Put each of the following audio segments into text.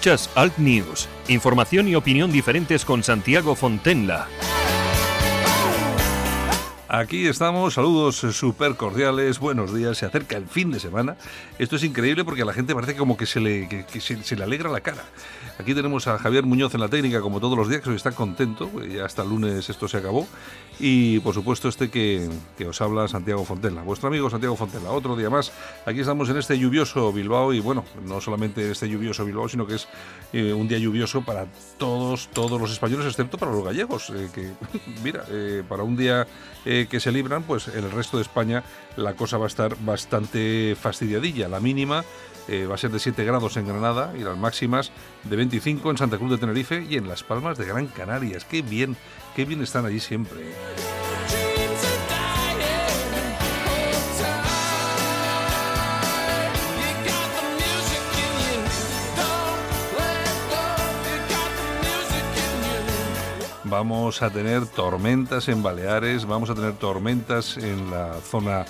Escuchas Alt News, información y opinión diferentes con Santiago Fontenla. Aquí estamos, saludos súper cordiales, buenos días, se acerca el fin de semana. Esto es increíble porque a la gente parece como que se le, alegra la cara. Aquí tenemos a Javier Muñoz en la técnica, como todos los días, que hoy está contento, ya hasta el lunes esto se acabó. Y por supuesto este que, os habla Santiago Fontela, vuestro amigo Santiago Fontela. Otro día más, aquí estamos en este lluvioso Bilbao y bueno, no solamente este lluvioso Bilbao, sino que es eh, un día lluvioso para todos, todos los españoles, excepto para los gallegos, eh, que mira, eh, para un día que se libran, pues el resto de España la cosa va a estar bastante fastidiadilla. La mínima va a ser de 7 grados en Granada y las máximas de 25 en Santa Cruz de Tenerife y en Las Palmas de Gran Canarias. Qué bien, qué bien están allí siempre. Vamos a tener tormentas en Baleares, vamos a tener tormentas en la zona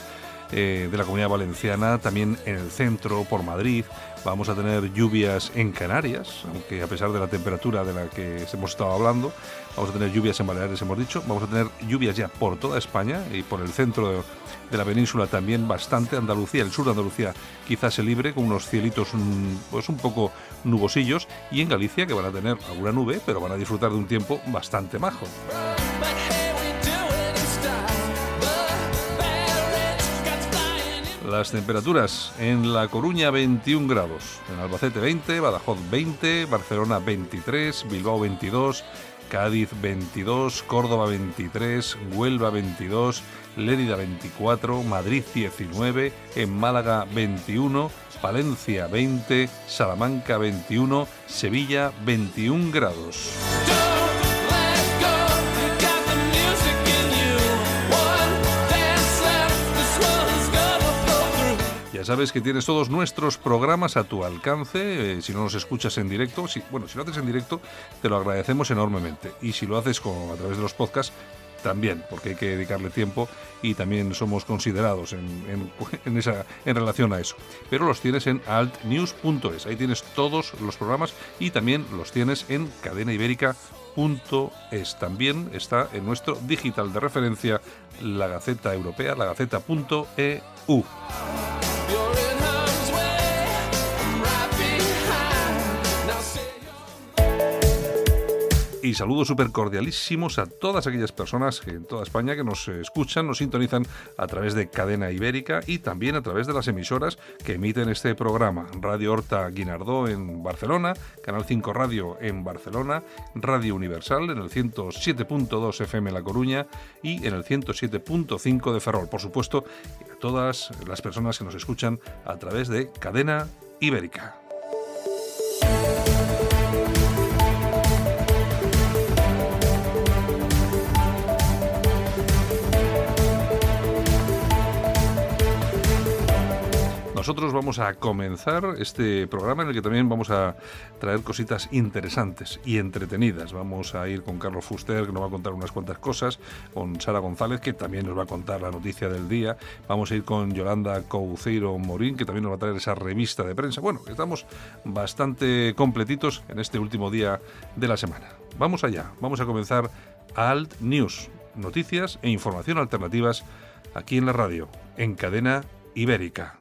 eh, de la comunidad valenciana, también en el centro, por Madrid. Vamos a tener lluvias en Canarias, aunque a pesar de la temperatura de la que hemos estado hablando, vamos a tener lluvias en Baleares, hemos dicho. Vamos a tener lluvias ya por toda España y por el centro de, la península también bastante. Andalucía, el sur de Andalucía quizás se libre con unos cielitos mm, pues un poco nubosillos y en Galicia que van a tener alguna nube, pero van a disfrutar de un tiempo bastante majo. Las temperaturas en La Coruña 21 grados, en Albacete 20, Badajoz 20, Barcelona 23, Bilbao 22, Cádiz 22, Córdoba 23, Huelva 22, Lérida 24, Madrid 19, en Málaga 21, Palencia 20, Salamanca 21, Sevilla 21 grados. Ya sabes que tienes todos nuestros programas a tu alcance. Eh, si no nos escuchas en directo, si, bueno, si lo haces en directo, te lo agradecemos enormemente. Y si lo haces a través de los podcasts, también, porque hay que dedicarle tiempo y también somos considerados en, en, esa, en relación a eso. Pero los tienes en altnews.es, ahí tienes todos los programas y también los tienes en cadenaibérica.es. También está en nuestro digital de referencia, la Gaceta Europea, la Gaceta.eu. y saludos súper cordialísimos a todas aquellas personas que en toda España que nos escuchan, nos sintonizan a través de Cadena Ibérica y también a través de las emisoras que emiten este programa. Radio Horta Guinardó en Barcelona, Canal 5 Radio en Barcelona, Radio Universal en el 107.2 FM La Coruña y en el 107.5 de Ferrol. Por supuesto, a todas las personas que nos escuchan a través de Cadena Ibérica. Nosotros vamos a comenzar este programa en el que también vamos a traer cositas interesantes y entretenidas. Vamos a ir con Carlos Fuster, que nos va a contar unas cuantas cosas, con Sara González, que también nos va a contar la noticia del día. Vamos a ir con Yolanda Couceiro Morín, que también nos va a traer esa revista de prensa. Bueno, estamos bastante completitos en este último día de la semana. Vamos allá, vamos a comenzar Alt News, noticias e información alternativas aquí en la radio, en cadena ibérica.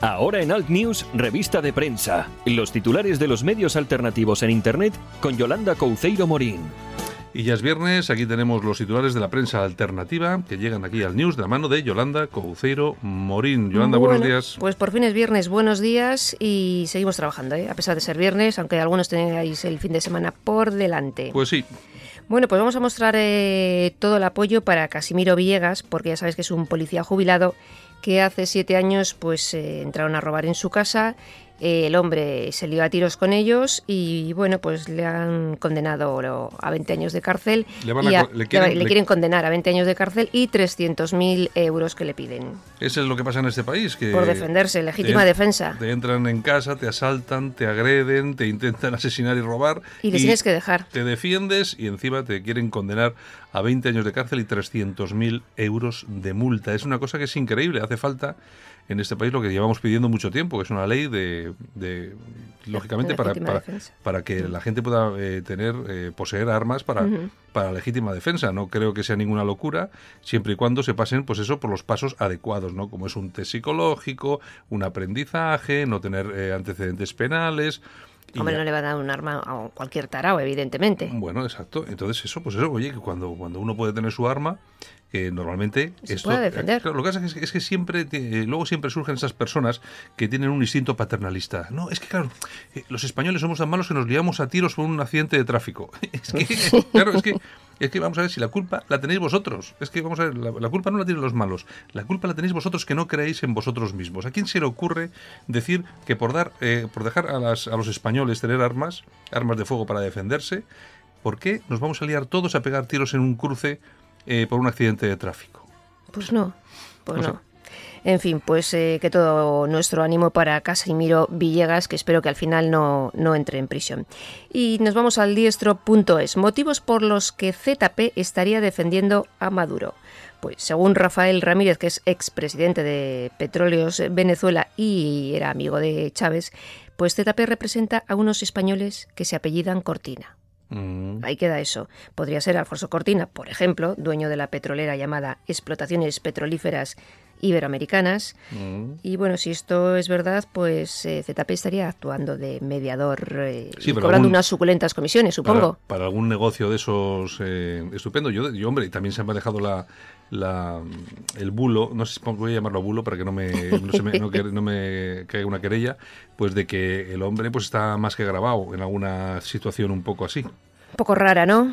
Ahora en Alt News, revista de prensa. Los titulares de los medios alternativos en Internet con Yolanda Couceiro Morín. Y ya es viernes, aquí tenemos los titulares de la prensa alternativa que llegan aquí al News de la mano de Yolanda Couceiro Morín. Yolanda, buenos días. Pues por fin es viernes, buenos días y seguimos trabajando, ¿eh? a pesar de ser viernes, aunque algunos tengáis el fin de semana por delante. Pues sí. Bueno, pues vamos a mostrar eh, todo el apoyo para Casimiro Villegas, porque ya sabes que es un policía jubilado que hace siete años pues eh, entraron a robar en su casa el hombre se lió a tiros con ellos y bueno, pues le han condenado a 20 años de cárcel. Le, van a, le, quieren, condenar a 20 años de cárcel y 300.000 euros que le piden. Eso es lo que pasa en este país. Que Por defenderse, legítima defensa. Te entran en casa, te asaltan, te agreden, te intentan asesinar y robar. Y les tienes que dejar. Te defiendes y encima te quieren condenar a 20 años de cárcel y 300.000 euros de multa. Es una cosa que es increíble. Hace falta en este país lo que llevamos pidiendo mucho tiempo, que es una ley de, lógicamente, para, para, que la gente pueda eh, tener, eh, poseer armas para, para legítima defensa. No creo que sea ninguna locura, siempre y cuando se pasen, pues eso, por los pasos adecuados, ¿no? Como es un test psicológico, un aprendizaje, no tener eh, antecedentes penales. Hombre, no le va a dar un arma a cualquier tarao, evidentemente. Bueno, exacto. Entonces eso, pues eso, oye, que cuando, cuando uno puede tener su arma, que normalmente Se esto puede defender. lo que pasa es que, es que siempre eh, luego siempre surgen esas personas que tienen un instinto paternalista. No es que claro eh, los españoles somos tan malos que nos liamos a tiros por un accidente de tráfico. Es que claro es que es que vamos a ver si la culpa la tenéis vosotros es que vamos a ver la, culpa no la tienen los malos la culpa la tenéis vosotros que no creéis en vosotros mismos. A quién se le ocurre decir que por dar eh, por dejar a, las, a los españoles tener armas armas de fuego para defenderse ¿por qué nos vamos a liar todos a pegar tiros en un cruce eh, por un accidente de tráfico. Pues no, pues no. En fin, pues eh, que todo nuestro ánimo para Casimiro Villegas, que espero que al final no, no entre en prisión. Y nos vamos al diestro.es. Motivos por los que ZP estaría defendiendo a Maduro. Pues según Rafael Ramírez, que es expresidente de Petróleos Venezuela y era amigo de Chávez, pues ZP representa a unos españoles que se apellidan Cortina. Mm. Ahí queda eso. Podría ser Alfonso Cortina, por ejemplo, dueño de la petrolera llamada Explotaciones Petrolíferas Iberoamericanas. Mm. Y bueno, si esto es verdad, pues eh, ZP estaría actuando de mediador eh, y cobrando unas suculentas comisiones, supongo. Para, algún negocio de esos eh, estupendo. Yo, yo, hombre, también se ha manejado la, la, el bulo, no sé si voy a llamarlo bulo para que no me, no, me, no, me caiga una querella, pues de que el hombre pues está más que grabado en alguna situación un poco así. Un poco rara, ¿no?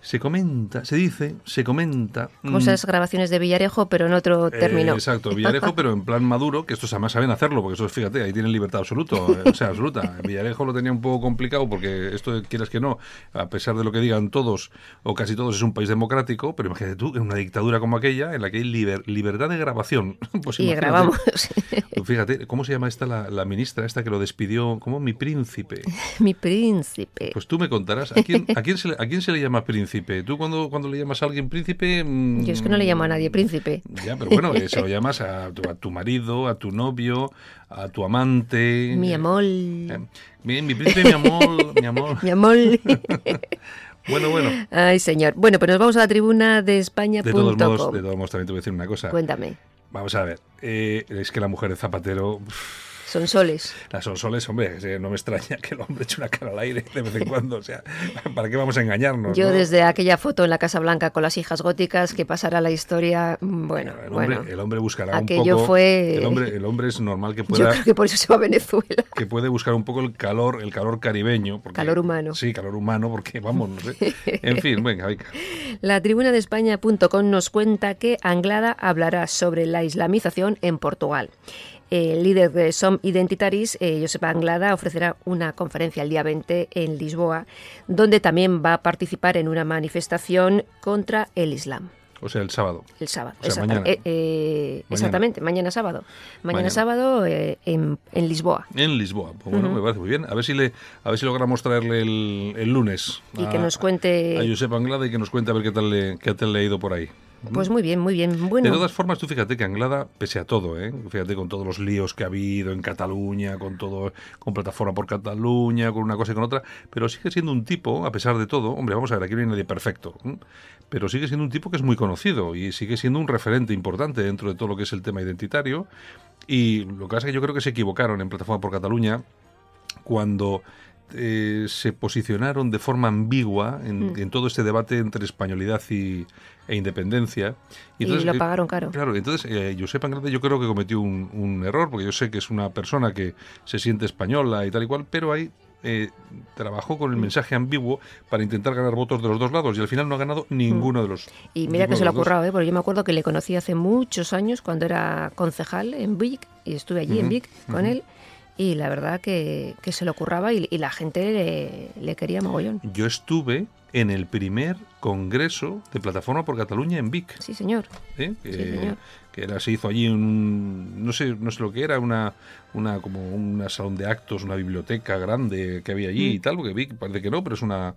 Se comenta, se dice, se comenta. Como esas grabaciones de Villarejo, pero en otro término. exacto, Villarejo, pero en plan maduro, que estos además saben hacerlo, porque eso, fíjate, ahí tienen libertad absoluto, o sea, absoluta. Villarejo lo tenía un poco complicado, porque esto, quieras que no, a pesar de lo que digan todos, o casi todos, es un país democrático, pero imagínate tú, en una dictadura como aquella, en la que hay libertad de grabación. Pues y grabamos. Fíjate, ¿cómo se llama esta la, ministra, esta que lo despidió? como Mi príncipe. Mi príncipe. Pues tú me contarás, ¿a quién, a quién, se, le, a quién se le llama príncipe? Príncipe. Tú cuando, cuando le llamas a alguien príncipe... Mm, Yo es que no le llamo a nadie príncipe. Ya, pero bueno, se lo llamas a tu, a tu marido, a tu novio, a tu amante. Mi amor. Eh, mi, mi príncipe, mi amor, mi amor. mi amor. Bueno, bueno. Ay, señor. Bueno, pues nos vamos a la tribuna de España. De todos modos, de todos modos también te voy a decir una cosa. Cuéntame. Vamos a ver. Eh, es que la mujer de Zapatero... soles. Las son soles, hombre, no me extraña que el hombre eche una cara al aire de vez en cuando. O sea, ¿para qué vamos a engañarnos? Yo desde aquella foto en la Casa Blanca con las hijas góticas que pasará la historia, mm, bueno, el hombre, bueno. El hombre buscará aquello un poco... fue... El hombre, el hombre es normal que pueda... Yo creo que por eso se va a Venezuela. Que puede buscar un poco el calor, el calor caribeño. calor humano. Sí, calor humano, porque vamos, no sé. En fin, venga, venga. La tribuna de España.com nos cuenta que Anglada hablará sobre la islamización en Portugal. El líder de SOM Identitaris, eh, Josep Anglada, ofrecerá una conferencia el día 20 en Lisboa, donde también va a participar en una manifestación contra el Islam. O sea, el sábado. El sábado, mañana. Eh, eh, exactamente, mañana sábado. Mañana, sábado en, Lisboa. En Lisboa. Pues bueno, me parece muy bien. A ver si le, a ver si logramos traerle el, lunes. Y que nos cuente. A Josep Anglada y que nos cuente a ver qué tal le, qué tal le ha ido por ahí. Pues muy bien, muy bien. Bueno. De todas formas, tú fíjate que Anglada, pese a todo, ¿eh? fíjate con todos los líos que ha habido en Cataluña, con todo, con plataforma por Cataluña, con una cosa y con otra, pero sigue siendo un tipo, a pesar de todo, hombre, vamos a ver, aquí no hay nadie perfecto, pero sigue siendo un tipo que es muy conocido y sigue siendo un referente importante dentro de todo lo que es el tema identitario. Y lo que pasa es que yo creo que se equivocaron en plataforma por Cataluña cuando eh, se posicionaron de forma ambigua en, mm. todo este debate entre españolidad y, e independencia. Y, lo eh, pagaron caro. Claro, entonces eh, Josep yo creo que cometió un, error, porque yo sé que es una persona que se siente española y tal y cual, pero ahí eh, trabajó con el mm. mensaje ambiguo para intentar ganar votos de los dos lados y al final no ha ganado ninguno mm. de los Y mira que se lo ha currado, ¿eh? porque yo me acuerdo que le conocí hace muchos años cuando era concejal en Vic y estuve allí en Vic con él y la verdad que, se lo curraba y, la gente le, quería mogollón. Yo estuve en el primer congreso de Plataforma por Cataluña en Vic. Sí, señor. ¿Eh? Que era, se hizo allí un, no sé, no sé lo que era, una, una como una salón de actos, una biblioteca grande que había allí mm. y tal, porque Vic parece que no, pero es una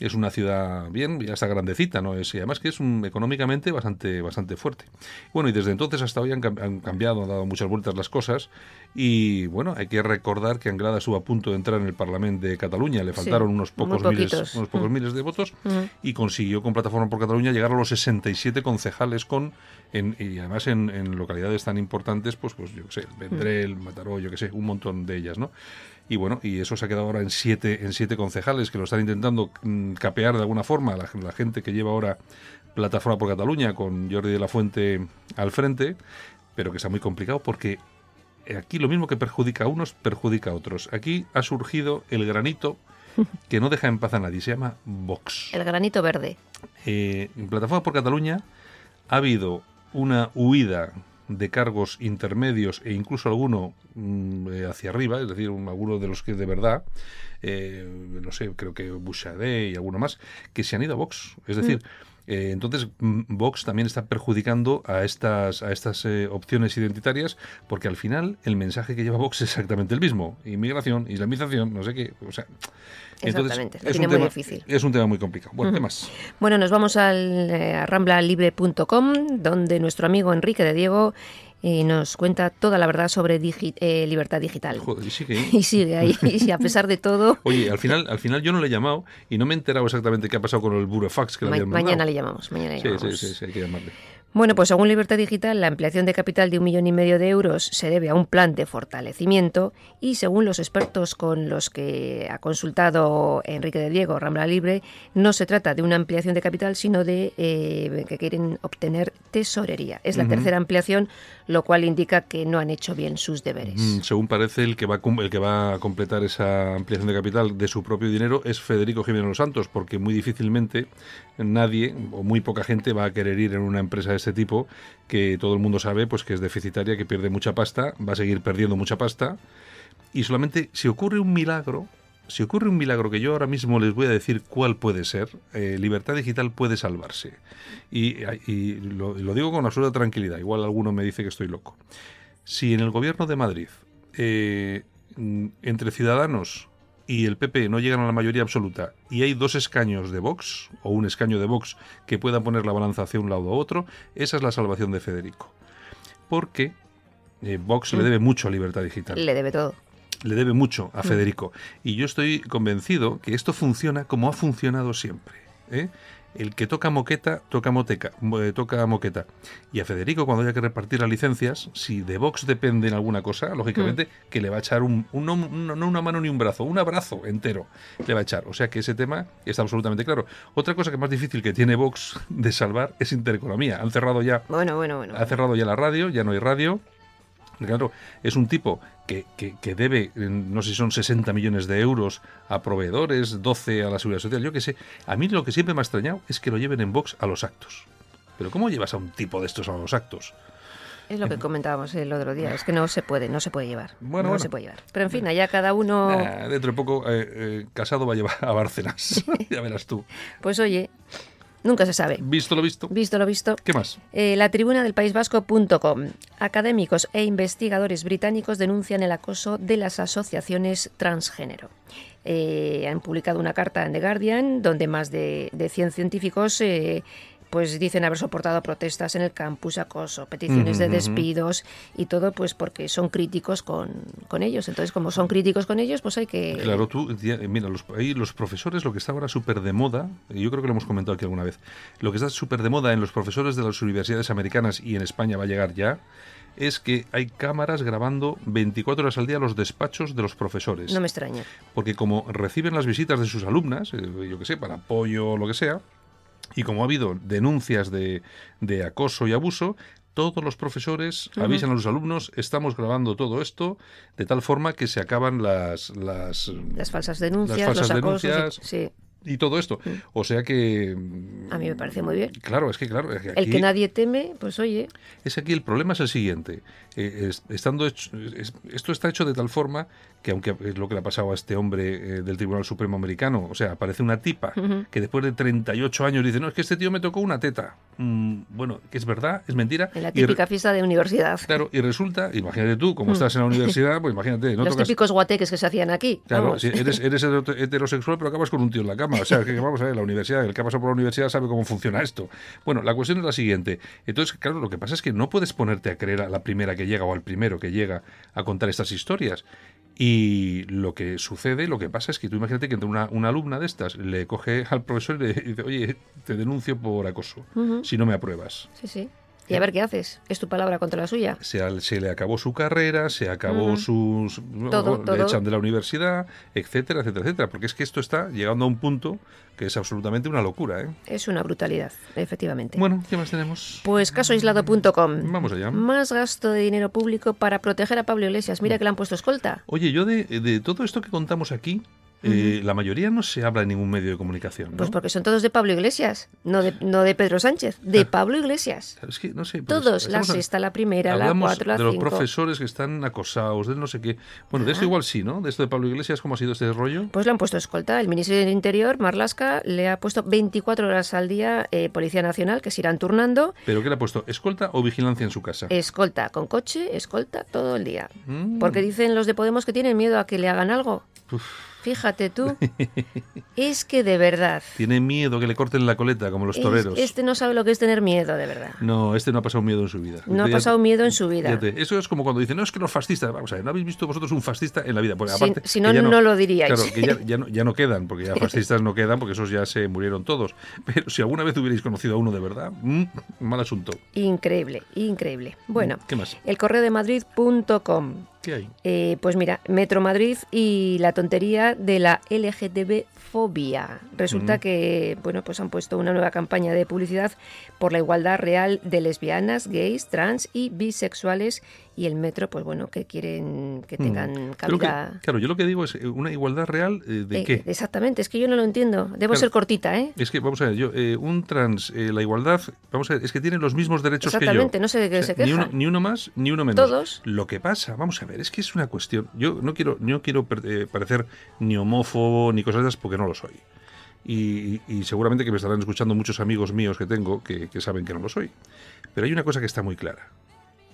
es una ciudad bien, ya está grandecita, ¿no? Es, y además que es un, económicamente bastante, bastante fuerte. Bueno, y desde entonces hasta hoy han, cambiado, han dado muchas vueltas las cosas. Y bueno, hay que recordar que Anglada estuvo a punto de entrar en el Parlamento de Cataluña, le faltaron unos pocos, miles, unos pocos mm. miles de votos mm. y consiguió con Plataforma por Cataluña llegar a los 67 concejales con en, y además en, localidades tan importantes, pues, pues yo qué sé, Vendrell, Mataró, yo qué sé, un montón de ellas, ¿no? Y bueno, y eso se ha quedado ahora en siete, en siete concejales que lo están intentando mm, capear de alguna forma la, la gente que lleva ahora Plataforma por Cataluña con Jordi de la Fuente al frente, pero que está muy complicado porque aquí lo mismo que perjudica a unos, perjudica a otros. Aquí ha surgido el granito que no deja en paz a nadie, se llama Vox. El granito verde. Eh, en Plataforma por Cataluña ha habido una huida de cargos intermedios e incluso alguno mm, eh, hacia arriba, es decir, alguno de los que de verdad, eh, no sé, creo que Bouchardet y alguno más, que se han ido a Vox. Es decir, mm. Eh, entonces, mm, Vox también está perjudicando a estas, a estas eh, opciones identitarias porque al final el mensaje que lleva Vox es exactamente el mismo. Inmigración, islamización, no sé qué. O sea, Exactamente, es, un tema, muy difícil. Es un tema muy complicado. Bueno, ¿qué más? Bueno, nos vamos al, eh, a ramblalibre.com, donde nuestro amigo Enrique de Diego y nos cuenta toda la verdad sobre eh, libertad digital. Joder, y sigue ahí. y sigue ahí, y a pesar de todo... Oye, al final, al final yo no le he llamado y no me he enterado exactamente qué ha pasado con el burofax que le habían mandado. Mañana le llamamos, mañana le llamamos. Sí, sí, sí, hay que llamarle. Bueno, pues según Libertad Digital, la ampliación de capital de un millón y medio de euros se debe a un plan de fortalecimiento y según los expertos con los que ha consultado Enrique de Diego, Rambla Libre, no se trata de una ampliación de capital, sino de eh, que quieren obtener tesorería. Es la tercera ampliación, lo cual indica que no han hecho bien sus deberes. Mm, según parece, el que, va a, el que va a completar esa ampliación de capital de su propio dinero es Federico Jiménez Los Santos, porque muy difícilmente nadie o muy poca gente va a querer ir en una empresa de este tipo que todo el mundo sabe pues que es deficitaria, que pierde mucha pasta, va a seguir perdiendo mucha pasta y solamente si ocurre un milagro, si ocurre un milagro que yo ahora mismo les voy a decir cuál puede ser, eh, Libertad Digital puede salvarse. Y, lo, digo con absoluta tranquilidad, igual alguno me dice que estoy loco. Si en el gobierno de Madrid, eh, entre ciudadanos y el PP no llegan a la mayoría absoluta y hay dos escaños de Vox o un escaño de Vox que pueda poner la balanza hacia un lado u otro, esa es la salvación de Federico. Porque eh, Vox le mm. debe mucho a Libertad Digital. Le debe todo. Le debe mucho a mm. Federico. Y yo estoy convencido que esto funciona como ha funcionado siempre. ¿eh? El que toca moqueta, toca moteca, eh, toca moqueta. Y a Federico, cuando haya que repartir las licencias, si de Vox depende en alguna cosa, lógicamente, mm. que le va a echar un, no una mano ni un brazo, un abrazo entero le va a echar. O sea que ese tema está absolutamente claro. Otra cosa que más difícil que tiene Vox de salvar es intereconomía. Han cerrado ya. Bueno, bueno, bueno. Ha cerrado ya la radio, ya no hay radio. Claro, es un tipo que, que, debe, no sé si son 60 millones de euros a proveedores, 12 a la seguridad social, yo qué sé. A mí lo que siempre me ha extrañado es que lo lleven en Vox a los actos. Pero ¿cómo llevas a un tipo de estos a los actos? Es lo que comentábamos el otro día, es que no se puede, no se puede llevar. Bueno, no se puede llevar. Pero en fin, allá cada uno... dentro de poco, eh, eh, Casado va a llevar a Bárcenas, ya verás tú. Pues oye, Nunca se sabe. Visto lo visto. Visto lo visto. ¿Qué más? Eh, la tribuna del País Vasco.com. Académicos e investigadores británicos denuncian el acoso de las asociaciones transgénero. Eh, han publicado una carta en The Guardian donde más de, de 100 científicos eh, pues dicen haber soportado protestas en el campus, acoso, peticiones de despidos y todo pues porque son críticos con, con, ellos. Entonces, como son críticos con ellos, pues hay que... Claro, tú, mira, los, ahí los profesores, lo que está ahora súper de moda, y yo creo que lo hemos comentado aquí alguna vez, lo que está súper de moda en los profesores de las universidades americanas y en España va a llegar ya, es que hay cámaras grabando 24 horas al día los despachos de los profesores. No me extraña. Porque como reciben las visitas de sus alumnas, eh, yo que sé, para apoyo o lo que sea, y como ha habido denuncias de, de acoso y abuso, todos los profesores avisan a los alumnos, estamos grabando todo esto, de tal forma que se acaban las... Las, las falsas denuncias, los acosos, sí y todo esto. O sea que... A mí me parece muy bien. Claro, es que claro... el que nadie teme, pues oye... Es aquí el problema es el siguiente. Eh, estando esto está hecho de tal forma que aunque es lo que le ha pasado a este hombre eh, del Tribunal Supremo americano, o sea, aparece una tipa que después de 38 años dice, no, es que este tío me tocó una teta. Mm, bueno, que es verdad, es mentira. En la típica fiesta de universidad. Claro, y resulta, imagínate tú, como estás en la universidad, pues imagínate. Los típicos guateques que se hacían aquí. Claro, si eres, eres, heterosexual, pero acabas con un tío en la cama. O sea, que vamos a ver, la universidad, el que ha pasado por la universidad sabe cómo funciona esto. Bueno, la cuestión es la siguiente. Entonces, claro, lo que pasa es que no puedes ponerte a creer a la primera que llega o al primero que llega a contar estas historias. Y lo que sucede, lo que pasa es que tú imagínate que una, una alumna de estas le coge al profesor y le dice, oye, te denuncio por acoso, si no me apruebas. Sí, sí. Y a ver qué haces. Es tu palabra contra la suya. Se, se le acabó su carrera, se acabó sus. Todo, le echan de la universidad, etcétera, etcétera, etcétera. Porque es que esto está llegando a un punto que es absolutamente una locura. ¿eh? Es una brutalidad, efectivamente. Bueno, ¿qué más tenemos? Pues casoaislado.com. Vamos allá. Más gasto de dinero público para proteger a Pablo Iglesias. Mira que le han puesto escolta. Oye, yo de, de todo esto que contamos aquí, eh, la mayoría no se habla en ningún medio de comunicación. Pues porque son todos de Pablo Iglesias, no de, no de Pedro Sánchez, de Pablo Iglesias. Es que, no sé, pues, todos, la sexta, la primera, la cuatro, la de los profesores que están acosados, de no sé qué. Bueno, de esto igual sí, ¿no? De esto de Pablo Iglesias, ¿cómo ha sido este rollo? Pues le han puesto escolta. El ministro del Interior, Marlasca, le ha puesto 24 horas al día eh, Policía Nacional, que se irán turnando. ¿Pero qué le ha puesto? ¿Escolta o vigilancia en su casa? Escolta, con coche, escolta todo el día. Mm. Porque dicen los de Podemos que tienen miedo a que le hagan algo. Fíjate tú. es que de verdad. Tiene miedo que le corten la coleta, como los toreros. este no sabe lo que es tener miedo, de verdad. No, este no ha pasado miedo en su vida. No ha pasado miedo en su vida. eso es como cuando dicen, no, es que los fascistas. Vamos a ver, ¿no habéis visto vosotros un fascista en la vida? si, no, no, lo diríais. Claro, que ya, no, ya, no, quedan, porque ya fascistas no quedan, porque esos ya se murieron todos. Pero si alguna vez hubierais conocido a uno de verdad, mm, mal asunto. Increíble, increíble. Bueno, ¿qué más? El correo de Madrid.com ¿Qué hay? Eh, pues mira, Metro Madrid y la tontería de la LGTB fobia. Resulta que, bueno, pues han puesto una nueva campaña de publicidad por la igualdad real de lesbianas, gays, trans y bisexuales y el metro, pues bueno, que quieren que mm. tengan cabida. claro, yo lo que digo es eh, una igualdad real eh, de qué. Exactamente, es que yo no lo entiendo. Debo ser cortita, ¿eh? Es que, vamos a ver, yo, un trans, la igualdad, vamos a ver, es que tiene los mismos derechos que yo. Exactamente, no sé de qué se queja. Ni uno, ni uno, más, ni uno menos. Todos. Lo que pasa, vamos a ver, es que es una cuestión. Yo no quiero, no quiero parecer ni homófobo ni cosas de esas porque no lo soy. Y, seguramente que me estarán escuchando muchos amigos míos que tengo que, saben que no lo soy. Pero hay una cosa que está muy clara.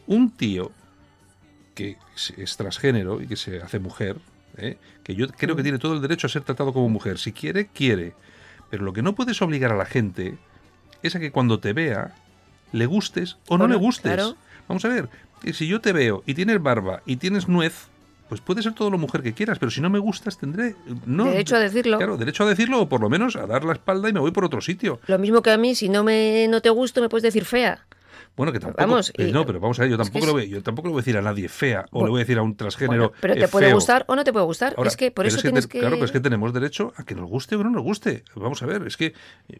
Un tío que es transgénero y que se hace mujer, ¿eh? que yo creo que tiene todo el derecho a ser tratado como mujer. Si quiere, quiere. Pero lo que no puedes obligar a la gente es a que cuando te vea, le gustes o no le gustes. Vamos a ver, si yo te veo y tienes barba y tienes nuez, pues puede ser todo lo mujer que quieras, pero si no me gustas tendré no, derecho a decirlo. Claro, derecho a decirlo o por lo menos a dar la espalda y me voy por otro sitio. Lo mismo que a mí, si no me no te gusto me puedes decir fea. Bueno, que tampoco. Vamos, eh, no, pero vamos a ver, yo tampoco, lo voy, yo tampoco le voy a decir a nadie fea o le voy a decir a un transgénero. pero te puede gustar o no te puede gustar. es que por eso tienes que, Claro, pero es que tenemos derecho a que nos guste o no nos guste. Vamos a ver, es que,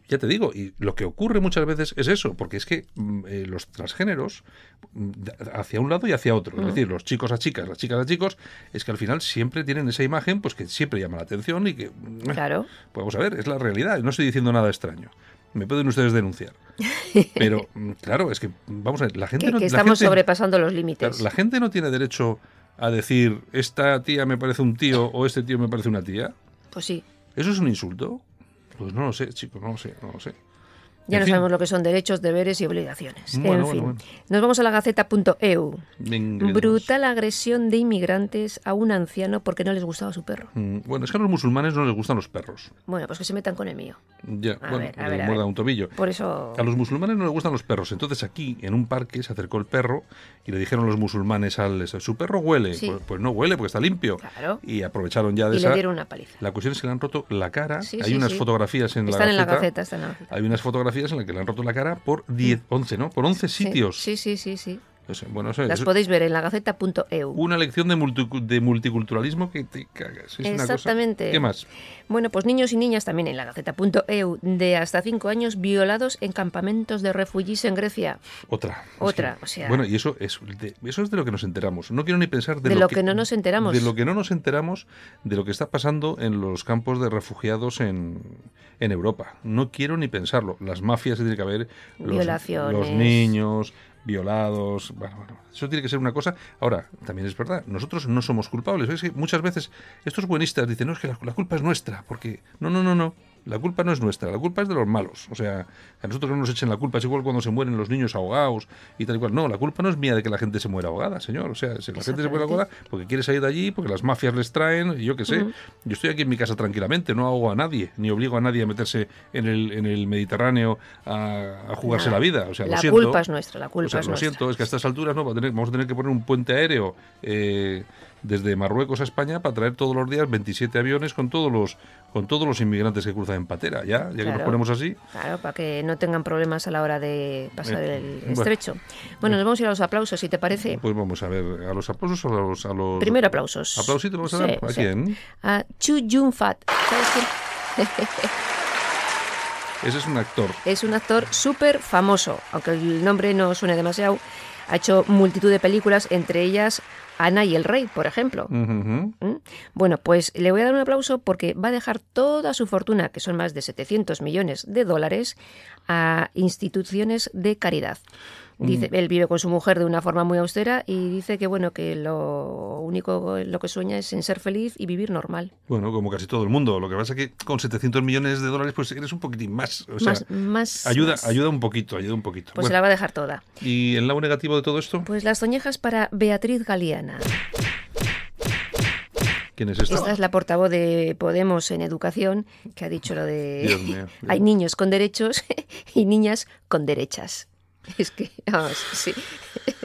ya te digo, y lo que ocurre muchas veces es eso, porque es que mm, eh, los transgéneros, mm, hacia un lado y hacia otro, es mm. decir, los chicos a chicas, las chicas a chicos, es que al final siempre tienen esa imagen pues que siempre llama la atención y que. Claro. Pues vamos a ver, es la realidad, no estoy diciendo nada extraño me pueden ustedes denunciar. Pero, mm, claro, es que, vamos a ver, la gente no... Que estamos sobrepasando los límites. la gente no tiene derecho a decir, esta tía me parece un tío o este tío me parece una tía. Pues sí. ¿Eso es un insulto? Pues no lo sé, chicos, no lo sé, no lo sé. Ya no sabemos lo que son derechos, deberes y obligaciones. en fin, nos vamos a la gaceta.eu. Brutal agresión de inmigrantes a un anciano porque no les gustaba su perro. Mm, bueno, es que a los musulmanes no les gustan los perros. Bueno, pues que se metan con el mío. Ya, a bueno, ver, a un tobillo. Por eso... A los musulmanes no les gustan los perros. Entonces aquí, en un parque, se acercó el perro y le dijeron los musulmanes al... Su perro huele. Pues, pues, no huele porque está limpio. Claro. Y aprovecharon ya de y esa... le dieron una paliza. La cuestión es que le han roto la cara. Hay unas fotografías en están la gaceta. Están en la gaceta, Hay unas fotografías en las que le han roto la cara por 10, 11, ¿no? Por 11 sitios. Sí, sí, sí, sí. Bueno, Las podéis ver en la gaceta.eu. Una lección de, de multiculturalismo que te cagas. Exactamente. ¿Qué más? Bueno, pues niños y niñas también en la gaceta.eu de hasta 5 años violados en campamentos de refugiados en Grecia. Otra. Otra, o sea. Bueno, y eso es, de, eso es de lo que nos enteramos. No quiero ni pensar de, lo, que, no nos enteramos. De lo que no nos enteramos de lo que está pasando en los campos de refugiados en, en Europa. No quiero ni pensarlo. Las mafias se tiene que haber. Violaciones. Los niños violados. Eso tiene que ser una cosa. Ahora, también es verdad, nosotros no somos culpables. Muchas veces estos buenistas dicen, no, es que la culpa es nuestra, porque no, no, no, no. La culpa no es nuestra, la culpa es de los malos. O sea, a nosotros no nos echen la culpa. Es igual cuando se mueren los niños ahogados y tal y cual. No, la culpa no es mía de que la gente se muera ahogada, señor. O sea, si la gente se muere ahogada porque quiere salir de allí, porque las mafias les traen, y yo qué sé. Yo estoy aquí en mi casa tranquilamente, no ahogo a nadie, ni obligo a nadie a meterse en el, en el Mediterráneo a, a jugarse la vida. O sea, la lo siento. culpa es nuestra, la culpa O sea, es lo nuestra. siento, es que a estas alturas no vamos a tener que poner un puente aéreo eh, desde Marruecos a España para traer todos los días 27 aviones con todos los con todos los inmigrantes que cruzan en patera, ya, ya que nos Claro. ponemos así. Claro, para que no tengan problemas a la hora de pasar Eh, el bueno. estrecho. Bueno, nos vamos a ir a los aplausos, si te parece. Pues vamos a ver, a los aplausos o a los, a los Primero aplausos. aplausitos vamos a Sí, ver, ¿a sí. quién? A Chu Jun Fat. ¿Sabes quién? Ese es un actor. Es un actor súper famoso, aunque el nombre no suene demasiado. Ha hecho multitud de películas, entre ellas Ana y el Rey, por ejemplo. ¿Mm? Bueno, pues le voy a dar un aplauso porque va a dejar toda su fortuna, que son más de 700 millones de dólares, a instituciones de caridad. Dice, él vive con su mujer de una forma muy austera y dice que bueno que lo único lo que sueña es en ser feliz y vivir normal. Bueno, como casi todo el mundo. Lo que pasa es que con 700 millones de dólares pues eres un poquitín más. O sea, más, más, ayuda, más. ayuda un poquito, ayuda un poquito. Pues se la va a dejar toda. ¿Y el lado negativo de todo esto? Pues las toñejas para Beatriz Galeana. ¿Quién es esto? Esta es la portavoz de Podemos en Educación que ha dicho lo de Dios mío, Dios hay niños con derechos y niñas con derechas. Es que, vamos, sí.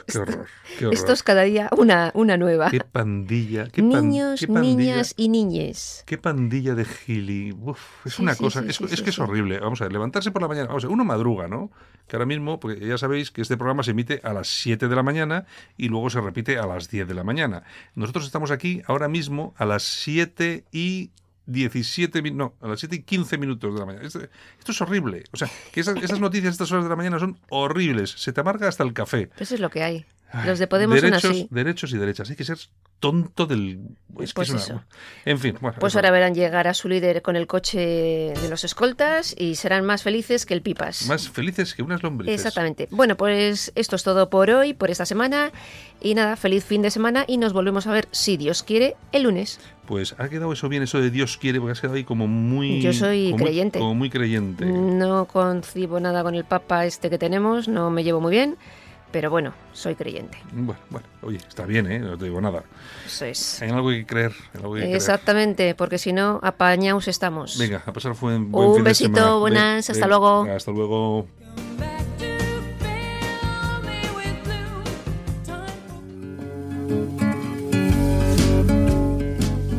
Qué horror, qué horror. Esto es cada día una, una nueva. Qué pandilla, qué, pan- Niños, qué pandilla, niñas y niñes. qué pandilla de gili. Uf, es Sí, una sí, cosa, sí, es, es que es horrible. Vamos a ver, levantarse por la mañana. Vamos a ver, uno madruga, ¿no? Que ahora mismo, porque ya sabéis que este programa se emite a las 7 de la mañana y luego se repite a las 10 de la mañana. Nosotros estamos aquí ahora mismo a las 7 y 17 minutos, no, a las 7 y 15 minutos de la mañana. Esto, esto es horrible. O sea, que esas, esas noticias a estas horas de la mañana son horribles. Se te amarga hasta el café. Eso es lo que hay. Los de Podemos son derechos, así. derechos y derechas. Hay que ser tonto del. es que Pues es una- eso. En fin, bueno. Pues eso. ahora verán llegar a su líder con el coche de los escoltas y serán más felices que el Pipas. Más felices que unas lombrices. Exactamente. Bueno, pues esto es todo por hoy, por esta semana. Y nada, feliz fin de semana y nos volvemos a ver, si Dios quiere, el lunes. Pues ha quedado eso bien, eso de Dios quiere, porque has quedado ahí como muy. Yo soy como muy- creyente. como muy creyente. No concibo nada con el Papa este que tenemos, no me llevo muy bien, pero bueno, soy creyente. Bueno, bueno, oye, está bien, ¿eh? No te digo nada. Eso es. Hay algo que creer. en algo que creer. Exactamente, porque si no, apañados estamos. Venga, a pasar buen, buen Un fin de besito, semana. Buenas, hasta luego. Hasta luego.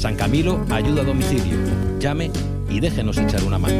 San Camilo ayuda a domicilio. Llame y déjenos echar una mano.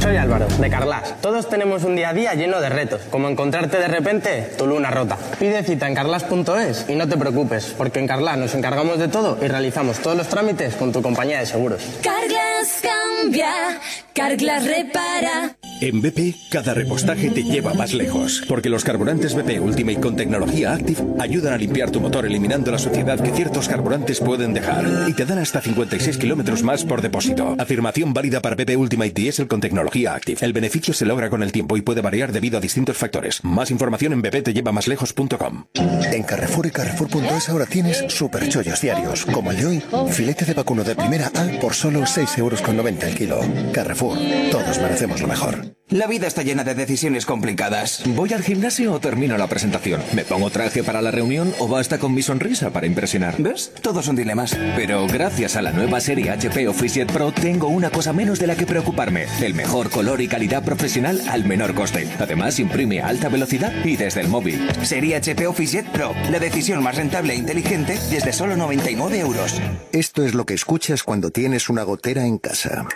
Soy Álvaro, de Carlas. Todos tenemos un día a día lleno de retos, como encontrarte de repente tu luna rota. Pide cita en carlas.es y no te preocupes, porque en Carlas nos encargamos de todo y realizamos todos los trámites con tu compañía de seguros. Carglass cambia, Carglass repara. En BP, cada repostaje te lleva más lejos, porque los carburantes BP Ultimate con tecnología Active ayudan a limpiar tu motor eliminando la suciedad que ciertos carburantes pueden dejar y te dan hasta 56 kilómetros más por depósito. Afirmación válida para BP Ultimate Diesel con tecnología Active. El beneficio se logra con el tiempo y puede variar debido a distintos factores. Más información en bptellevamaslejos.com. En Carrefour y Carrefour.es ahora tienes super chollos diarios, como el de hoy, filete de vacuno de primera A por solo 6,90 euros el kilo. Carrefour, todos merecemos lo mejor. La vida está llena de decisiones complicadas. ¿Voy al gimnasio o termino la presentación? ¿Me pongo traje para la reunión o basta con mi sonrisa para impresionar? ¿Ves? Todos son dilemas. Pero gracias a la nueva serie HP OfficeJet Pro tengo una cosa menos de la que preocuparme. El mejor color y calidad profesional al menor coste. Además imprime a alta velocidad y desde el móvil. Serie HP OfficeJet Pro. La decisión más rentable e inteligente desde solo 99 euros. Esto es lo que escuchas cuando tienes una gotera en casa.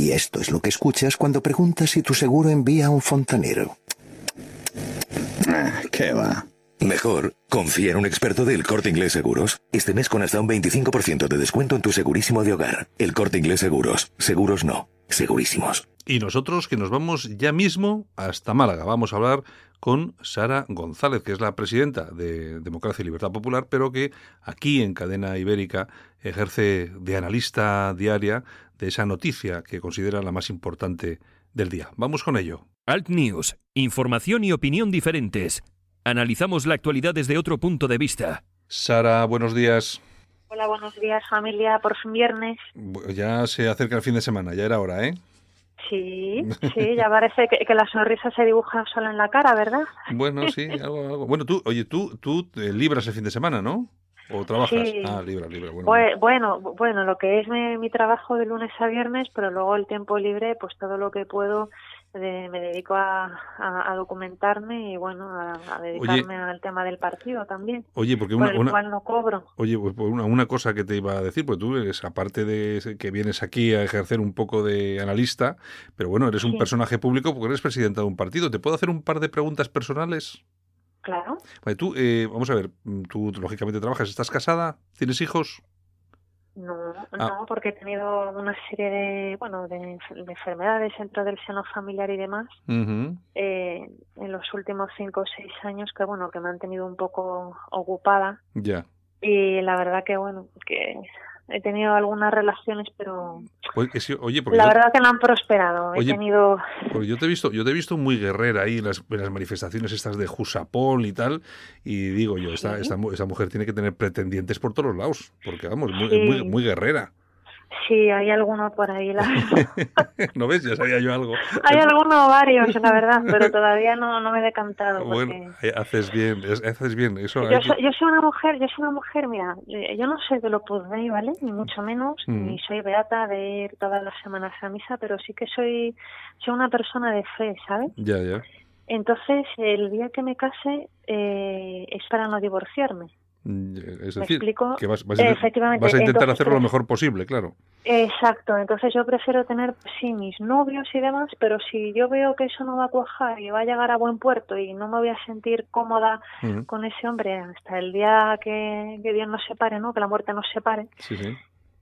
Y esto es lo que escuchas cuando preguntas si tu seguro envía a un fontanero. Ah, ¿Qué va? Mejor, confía en un experto del Corte Inglés Seguros. Este mes con hasta un 25% de descuento en tu segurísimo de hogar. El Corte Inglés Seguros. Seguros no. Segurísimos. Y nosotros que nos vamos ya mismo hasta Málaga. Vamos a hablar con Sara González, que es la presidenta de Democracia y Libertad Popular, pero que aquí en Cadena Ibérica ejerce de analista diaria de esa noticia que considera la más importante del día. Vamos con ello. Alt News. Información y opinión diferentes. Analizamos la actualidad desde otro punto de vista. Sara, buenos días. Hola, buenos días familia, por fin viernes. Ya se acerca el fin de semana, ya era hora, ¿eh? Sí, sí, ya parece que, la sonrisa se dibuja sola en la cara, ¿verdad? Bueno, sí, algo, algo. Bueno, tú, oye, tú, tú libras el fin de semana, ¿no? ¿O trabajas? Sí. Ah, libra, libra. Bueno, Pues, bueno, bueno, lo que es mi, mi trabajo de lunes a viernes, pero luego el tiempo libre, pues todo lo que puedo de- me dedico a, a- a documentarme y bueno, a, a dedicarme al tema del partido también, Oye, porque por una, el una- cual no cobro. Oye, pues pues una, una cosa que te iba a decir, pues tú eres, aparte de que vienes aquí a ejercer un poco de analista, pero bueno, eres un Sí. personaje público porque eres presidenta de un partido. ¿Te puedo hacer un par de preguntas personales? Claro. Vale, tú, eh, vamos a ver, mm, tú lógicamente trabajas, ¿estás casada? ¿Tienes hijos? No, Ah. no, porque he tenido una serie de, bueno, de, enf- de enfermedades dentro del seno familiar y demás eh, en los últimos cinco o seis años que, bueno, que me han tenido un poco ocupada Ya. y la verdad que, bueno, que he tenido algunas relaciones, pero Oye, es que- oye, porque la yo- verdad que no han prosperado. Oye, he tenido, yo te he visto, yo te he visto muy guerrera ahí en las, en las manifestaciones estas de Jusapol y tal, y digo yo, esta, Sí. esta, esta mujer tiene que tener pretendientes por todos lados, porque vamos, muy, Sí. muy, muy guerrera. Sí, hay alguno por ahí, la ¿No ves? Ya sabía yo algo. hay algunos varios, la verdad, pero todavía no, no me he decantado. porque- Bueno, haces bien, es- haces bien. Eso Yo soy, yo soy una mujer, yo soy una mujer, mira, eh, yo no soy de lo Dei, ¿vale? Ni mucho menos, Mm. ni soy beata de ir todas las semanas a misa, pero sí que soy, soy una persona de fe, ¿sabes? Ya, ya. Entonces, el día que me case eh, es para no divorciarme. Mm, Es ¿Me decir, explico? que vas, vas a, intent- Efectivamente, vas a intentar entonces, hacerlo lo mejor posible, claro. Exacto, entonces yo prefiero tener, sí, mis novios y demás, pero si yo veo que eso no va a cuajar y va a llegar a buen puerto y no me voy a sentir cómoda con ese hombre hasta el día que, que Dios nos separe, ¿no? Que la muerte nos separe, Sí, sí.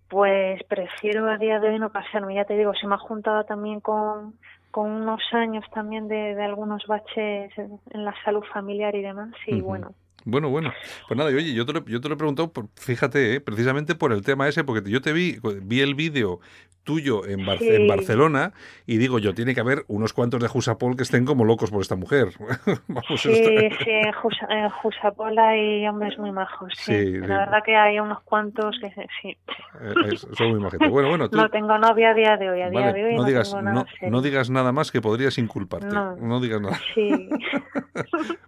pues prefiero a día de hoy no casarme. Ya te digo, se me ha juntado también con, con unos años también de, de algunos baches en, en la salud familiar y demás, y bueno. Bueno, bueno. Pues nada, oye, yo te lo, yo te lo he preguntado, por- fíjate, eh, precisamente por el tema ese, porque yo te vi, vi el vídeo tuyo en, Bar- Sí. en Barcelona y digo yo, tiene que haber unos cuantos de Jusapol que estén como locos por esta mujer. Vamos, Sí, esto- sí, en, en Jusapola hay hombres muy majos, sí. Sí, sí. La verdad que hay unos cuantos que sí. eh, es- son muy. Bueno, bueno, tú, No tengo novia a día de hoy, a día vale, de hoy no, digas, nada no, no digas nada más que podrías inculparte. No. No, digas nada. Sí,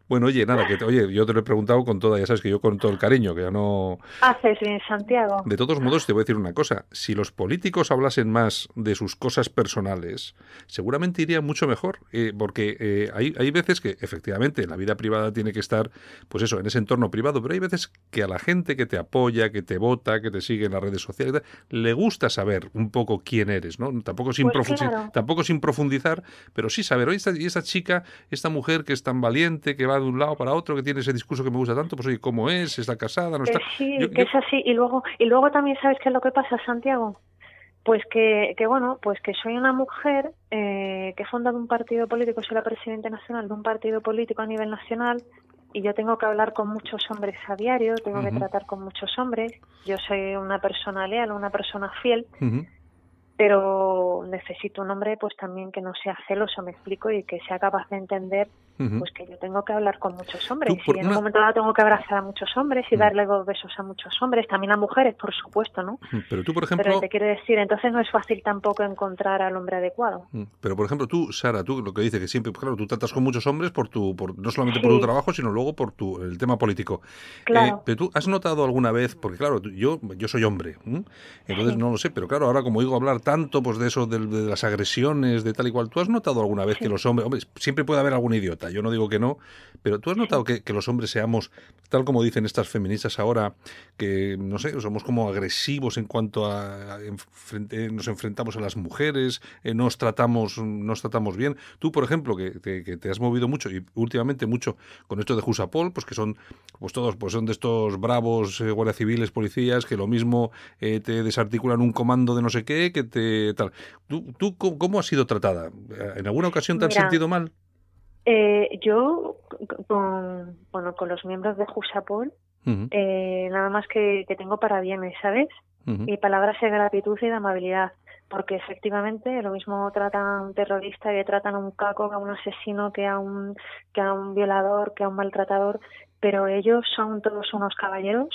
Bueno, oye, nada, que te- oye, yo te lo he preguntado con toda, ya sabes que yo con todo el cariño, que ya no... haces bien, Santiago. De todos modos, te voy a decir una cosa. Si los políticos hablasen más de sus cosas personales, seguramente iría mucho mejor. eh, porque eh, hay, hay veces que, efectivamente, la vida privada tiene que estar, pues eso, en ese entorno privado, pero hay veces que a la gente que te apoya, que te vota, que te sigue en las redes sociales, le gusta saber un poco quién eres, ¿no? Tampoco sin, Pues claro. tampoco sin profundizar, pero sí saber, oye, esta, y esta chica, esta mujer que es tan valiente, que va de un lado para otro, que tiene ese discurso que me gusta tanto, pues oye, ¿cómo es? ¿Está casada? ¿No está? sí, Yo- que yo- es así. Y luego, y luego también sabes qué es lo que pasa, Santiago. Pues que, que bueno, pues que soy una mujer eh, que he fundado un partido político, soy la presidenta nacional de un partido político a nivel nacional y yo tengo que hablar con muchos hombres a diario, tengo que tratar con muchos hombres. Yo soy una persona leal, una persona fiel, pero necesito un hombre pues también que no sea celoso, me explico, y que sea capaz de entender Pues que yo tengo que hablar con muchos hombres y en una- un momento dado tengo que abrazar a muchos hombres y darle dos besos a muchos hombres, también a mujeres, por supuesto, ¿no? Pero tú, por Pero ejemplo, te quiero decir, entonces no es fácil tampoco encontrar al hombre adecuado. Pero por ejemplo tú, Sara, tú lo que dices que siempre, claro, tú tratas con muchos hombres por tu, por, no solamente por tu trabajo, sino luego por tu el tema político. Claro. Eh, pero tú has notado alguna vez, porque claro, yo, yo soy hombre, ¿m? entonces Sí. no lo sé, pero claro, ahora como oigo hablar tanto, pues de eso, de, de las agresiones, de tal y cual, ¿tú has notado alguna vez Sí. que los hombres, hombre, siempre puede haber algún idiota, yo no digo que no, pero tú has notado que, que los hombres seamos, tal como dicen estas feministas ahora, que, no sé, somos como agresivos en cuanto a, a enfrente- nos enfrentamos a las mujeres, eh, nos tratamos nos tratamos bien. Tú, por ejemplo, que, que- que te has movido mucho y últimamente mucho con esto de Jusapol, pues que son pues todos pues son de estos bravos eh, guardias civiles, policías, que lo mismo eh, te desarticulan un comando de no sé qué, que te tal. ¿Tú, tú cómo, has sido tratada? ¿En alguna ocasión te has Mira, sentido mal? Eh, yo, con, bueno, con los miembros de Jusapol, eh, nada más que, que tengo para bienes, ¿sabes? ujú. Y palabras de gratitud y de amabilidad, porque efectivamente lo mismo tratan a un terrorista que tratan a un caco, que a un asesino, que a un, que a un violador, que a un maltratador, pero ellos son todos unos caballeros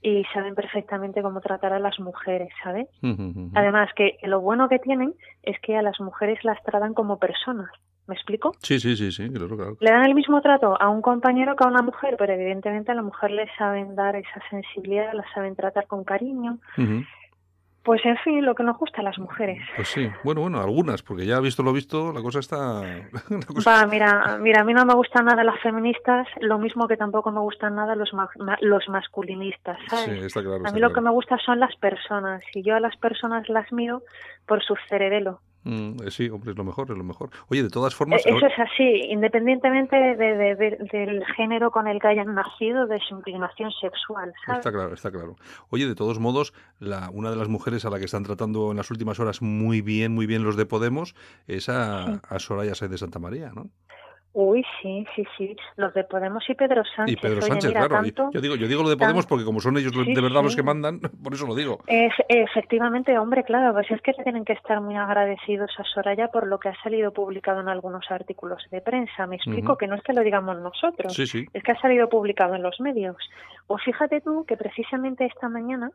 y saben perfectamente cómo tratar a las mujeres, ¿sabes? Además que lo bueno que tienen es que a las mujeres las tratan como personas, ¿me explico? Sí, sí, sí, sí, claro, claro. Le dan el mismo trato a un compañero que a una mujer, pero evidentemente a la mujer le saben dar esa sensibilidad, la saben tratar con cariño. Pues en fin, lo que nos gusta a las mujeres. Pues sí, bueno, bueno, algunas, porque ya visto lo visto, la cosa está... la cosa- Va, mira, mira, a mí no me gustan nada las feministas, lo mismo que tampoco me gustan nada los ma- los masculinistas, ¿sabes? Sí, está claro. a mí lo que me gusta son las personas y yo a las personas las miro por su cerebelo. Mm, eh, sí, hombre, es lo mejor, es lo mejor. Oye, de todas formas... Eh, Eso es así, independientemente de- de- de- del género con el que hayan nacido, de su inclinación sexual, ¿sabes? Está claro, está claro. Oye, de todos modos, la, una de las mujeres a la que están tratando en las últimas horas muy bien, muy bien los de Podemos, es a, a Soraya Sáenz de Santa María, ¿no? Uy, sí, sí, sí. Los de Podemos y Pedro Sánchez. Y Pedro Oye, Sánchez, mira, claro. tanto- Yo digo, yo digo lo de Podemos porque como son ellos Sí, de verdad los que mandan, por eso lo digo. Es, efectivamente, hombre, claro, pues es que tienen que estar muy agradecidos a Soraya por lo que ha salido publicado en algunos artículos de prensa. Me explico que no es que lo digamos nosotros, Sí, sí. es que ha salido publicado en los medios. O fíjate tú que precisamente esta mañana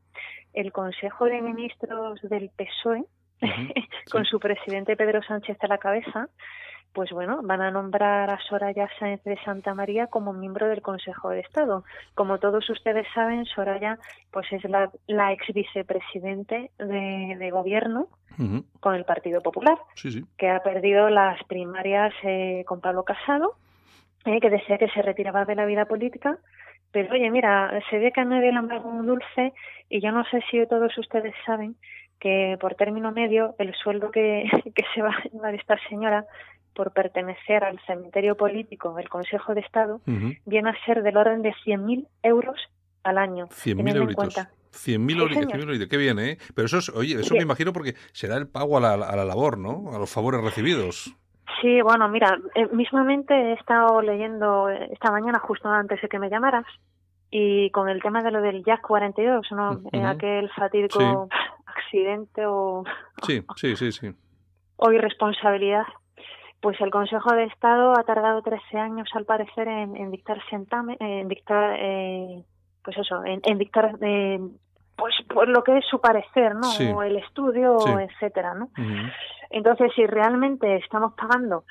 el Consejo de Ministros del PSOE, con su presidente Pedro Sánchez a la cabeza, pues bueno, van a nombrar a Soraya Sáenz de Santa María como miembro del Consejo de Estado. Como todos ustedes saben, Soraya pues es la, la ex vicepresidente de, de gobierno con el Partido Popular, Sí, sí. que ha perdido las primarias eh, con Pablo Casado, eh, que decía que se retiraba de la vida política. Pero oye, mira, se ve que a nadie le amarga un dulce y yo no sé si todos ustedes saben que por término medio el sueldo que, que se va a llevar esta señora por pertenecer al cementerio político del Consejo de Estado viene a ser del orden de 100.000 euros al año. 100.000 teniendo en euritos. cuenta. 100.000 Sí, euritos, señor. 100.000 euritos, qué bien, ¿eh? Pero eso es, oye, eso Sí. me imagino porque será el pago a la, a la labor, ¿no? A los favores recibidos. Sí, bueno, mira, eh, mismamente he estado leyendo eh, esta mañana justo antes de que me llamaras y con el tema de lo del Jack 42, ¿no? Eh, Ujú. aquel fatídico accidente o, Sí, sí, sí, sí. o irresponsabilidad. Pues el Consejo de Estado ha tardado 13 años, al parecer, en, en dictar sentame, en dictar, eh, pues eso, en, en dictar, eh, pues por lo que es su parecer, ¿no? Sí. O el estudio, Sí. etcétera, ¿no? Entonces, si realmente estamos pagando,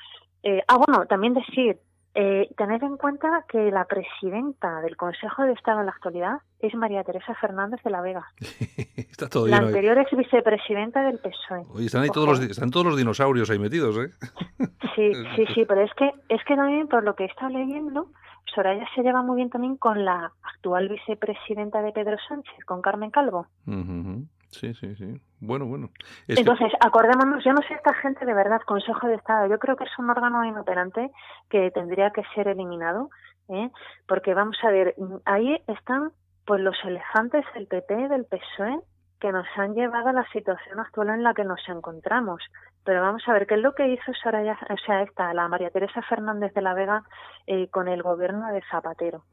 eh, ah, bueno, también decir, eh, tened en cuenta que la presidenta del Consejo de Estado en la actualidad es María Teresa Fernández de la Vega, Está todo la anterior ex vicepresidenta del PSOE. Oye, están ahí todos los, están todos los dinosaurios ahí metidos, ¿eh? Sí, sí, sí, pero es que es que también por lo que he estado leyendo, Soraya se lleva muy bien también con la actual vicepresidenta de Pedro Sánchez, con Carmen Calvo. Ujú. Sí, sí, sí. Bueno, bueno. Es que- Entonces, acordémonos, yo no sé esta gente de verdad, Consejo de Estado, yo creo que es un órgano inoperante que tendría que ser eliminado, ¿eh? porque vamos a ver, ahí están pues los elefantes del PP, del PSOE, que nos han llevado a la situación actual en la que nos encontramos. Pero vamos a ver qué es lo que hizo Soraya, o sea, esta, la María Teresa Fernández de la Vega eh, con el gobierno de Zapatero.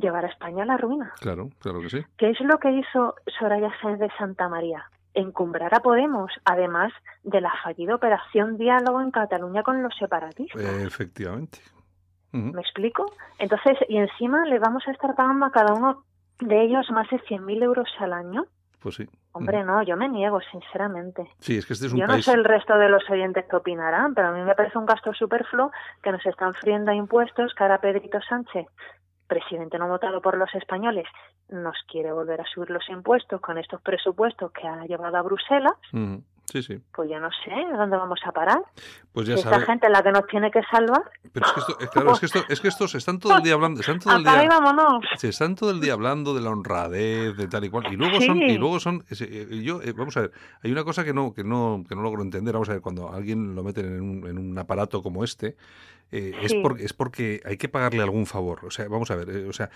Llevar a España a la ruina. Claro, claro que sí. ¿Qué es lo que hizo Soraya Sáenz de Santa María? Encumbrar a Podemos, además de la fallida operación diálogo en Cataluña con los separatistas. Efectivamente. ¿Me explico? Entonces, y encima le vamos a estar pagando a cada uno de ellos más de 100.000 euros al año. Pues sí. Hombre, no, yo me niego, sinceramente. Sí, es que este es un Yo no sé el resto de los oyentes que opinarán, pero a mí me parece un gasto superfluo que nos están friendo a impuestos que ahora Pedrito Sánchez, presidente no votado por los españoles, nos quiere volver a subir los impuestos con estos presupuestos que ha llevado a Bruselas. Ujú. Sí, sí. Pues yo no sé dónde vamos a parar. Pues ya si sabe. esta gente es la que nos tiene que salvar. Pero es que, esto, es, claro, es, que esto, es que estos están todo el día hablando, están todo el día, vámonos. se están todo el día hablando de la honradez, de tal y cual, y luego Sí. son, y luego son, es- eh, yo, eh, vamos a ver, hay una cosa que no, que no, que no logro entender, vamos a ver, cuando alguien lo meten en un, en un aparato como este, eh, es, porque, es porque hay que pagarle algún favor, o sea, vamos a ver, eh, o sea,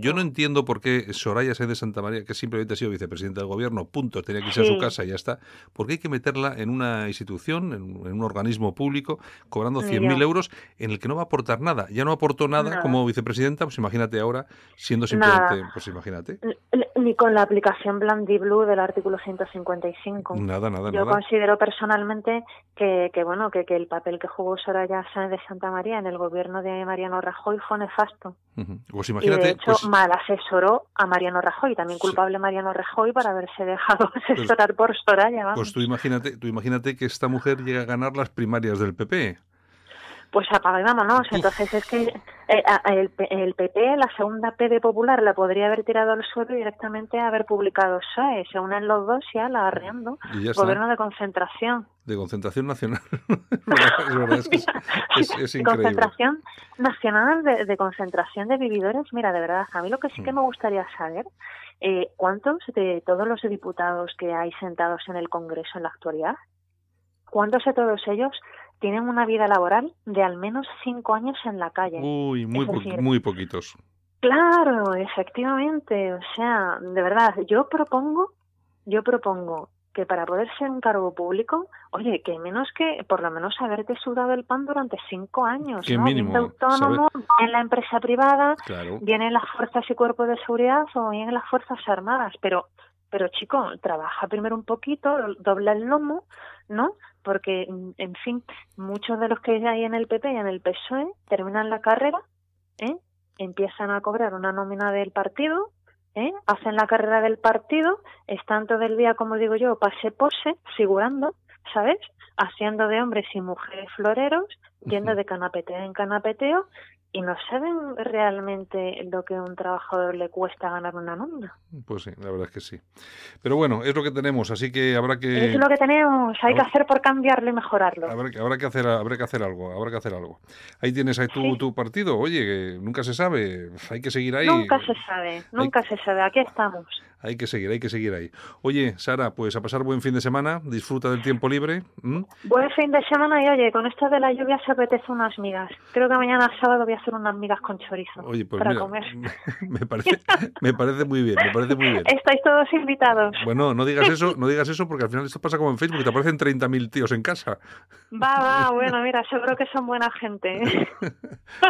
yo, no entiendo por qué Soraya Sáenz de Santa María, que simplemente ha sido vicepresidenta del gobierno, punto, tenía que irse a su casa y ya está, porque hay que meterla en una institución, en, un- en un organismo público, cobrando Ni 100.000 yo. euros, en el que no va a aportar nada. Ya no aportó nada, Nada. como vicepresidenta, pues imagínate ahora, siendo simplemente, Nada. pues imagínate. Ni con la aplicación Blandiblue del artículo 155. Nada, nada, Yo nada. considero personalmente que, que bueno que, que el papel que jugó Soraya Sáenz de Santa María en el gobierno de Mariano Rajoy fue nefasto. Pues y de hecho pues, mal asesoró a Mariano Rajoy, también culpable Mariano Rajoy por haberse dejado asesorar por Soraya. vamos. pues tú imagínate, tú imagínate que esta mujer llega a ganar las primarias del PP. Pues vámonos. Entonces es que el, P- el PP, la segunda P de Popular, la podría haber tirado al suelo y directamente haber publicado SOE. Se unen los dos ya la arreando. Ya. Gobierno de concentración. De concentración nacional. es verdad, es, verdad, es que es, es- es increíble. Concentración nacional de, de concentración de vividores. Mira, de verdad, a mí lo que sí que me gustaría saber, eh, ¿cuántos de todos los diputados que hay sentados en el Congreso en la actualidad, cuántos de todos ellos tienen una vida laboral de al menos cinco años en la calle? Uy, muy, Es po- decir, muy poquitos. Claro, efectivamente. O sea, de verdad, yo propongo, yo propongo que para poder ser un cargo público, oye, que menos que por lo menos haberte sudado el pan durante cinco años, ¿no? mínimo, autónomo, en la empresa privada, Claro. bien en las fuerzas y cuerpos de seguridad o bien en las fuerzas armadas, pero pero chico, trabaja primero un poquito, dobla el lomo, ¿no? Porque, mm, en fin, muchos de los que hay en el PP y en el PSOE terminan la carrera, ¿eh? empiezan a cobrar una nómina del partido, ¿eh? hacen la carrera del partido, están todo el día, como digo yo, pase pose, figurando, ¿sabes? Haciendo de hombres y mujeres floreros, yendo de canapeteo en canapeteo, y no saben realmente lo que a un trabajador le cuesta ganar una nómina. Pues sí, la verdad es que sí. Pero bueno, es lo que tenemos, así que habrá que... Es lo que tenemos, hay que hacer por cambiarlo y mejorarlo. Habrá, que- habrá que hacer habrá que hacer algo, habrá que hacer algo. Ahí tienes ahí tu, tu partido, oye, que nunca se sabe, hay que seguir ahí. Nunca se sabe, nunca se sabe, aquí estamos. Hay que seguir, hay que seguir ahí. Oye, Sara, pues a pasar buen fin de semana, disfruta del tiempo libre. Buen fin de semana y oye, con esto de la lluvia se apetece unas migas. Creo que mañana sábado voy a hacer unas migas con chorizo Oye, pues para mira, comer. me parece, me parece muy bien, me parece muy bien. Estáis todos invitados. Bueno, no digas eso, no digas eso porque al final esto pasa como en Facebook, te aparecen 30.000 tíos en casa. Va, va, bueno, mira, seguro que son buena gente.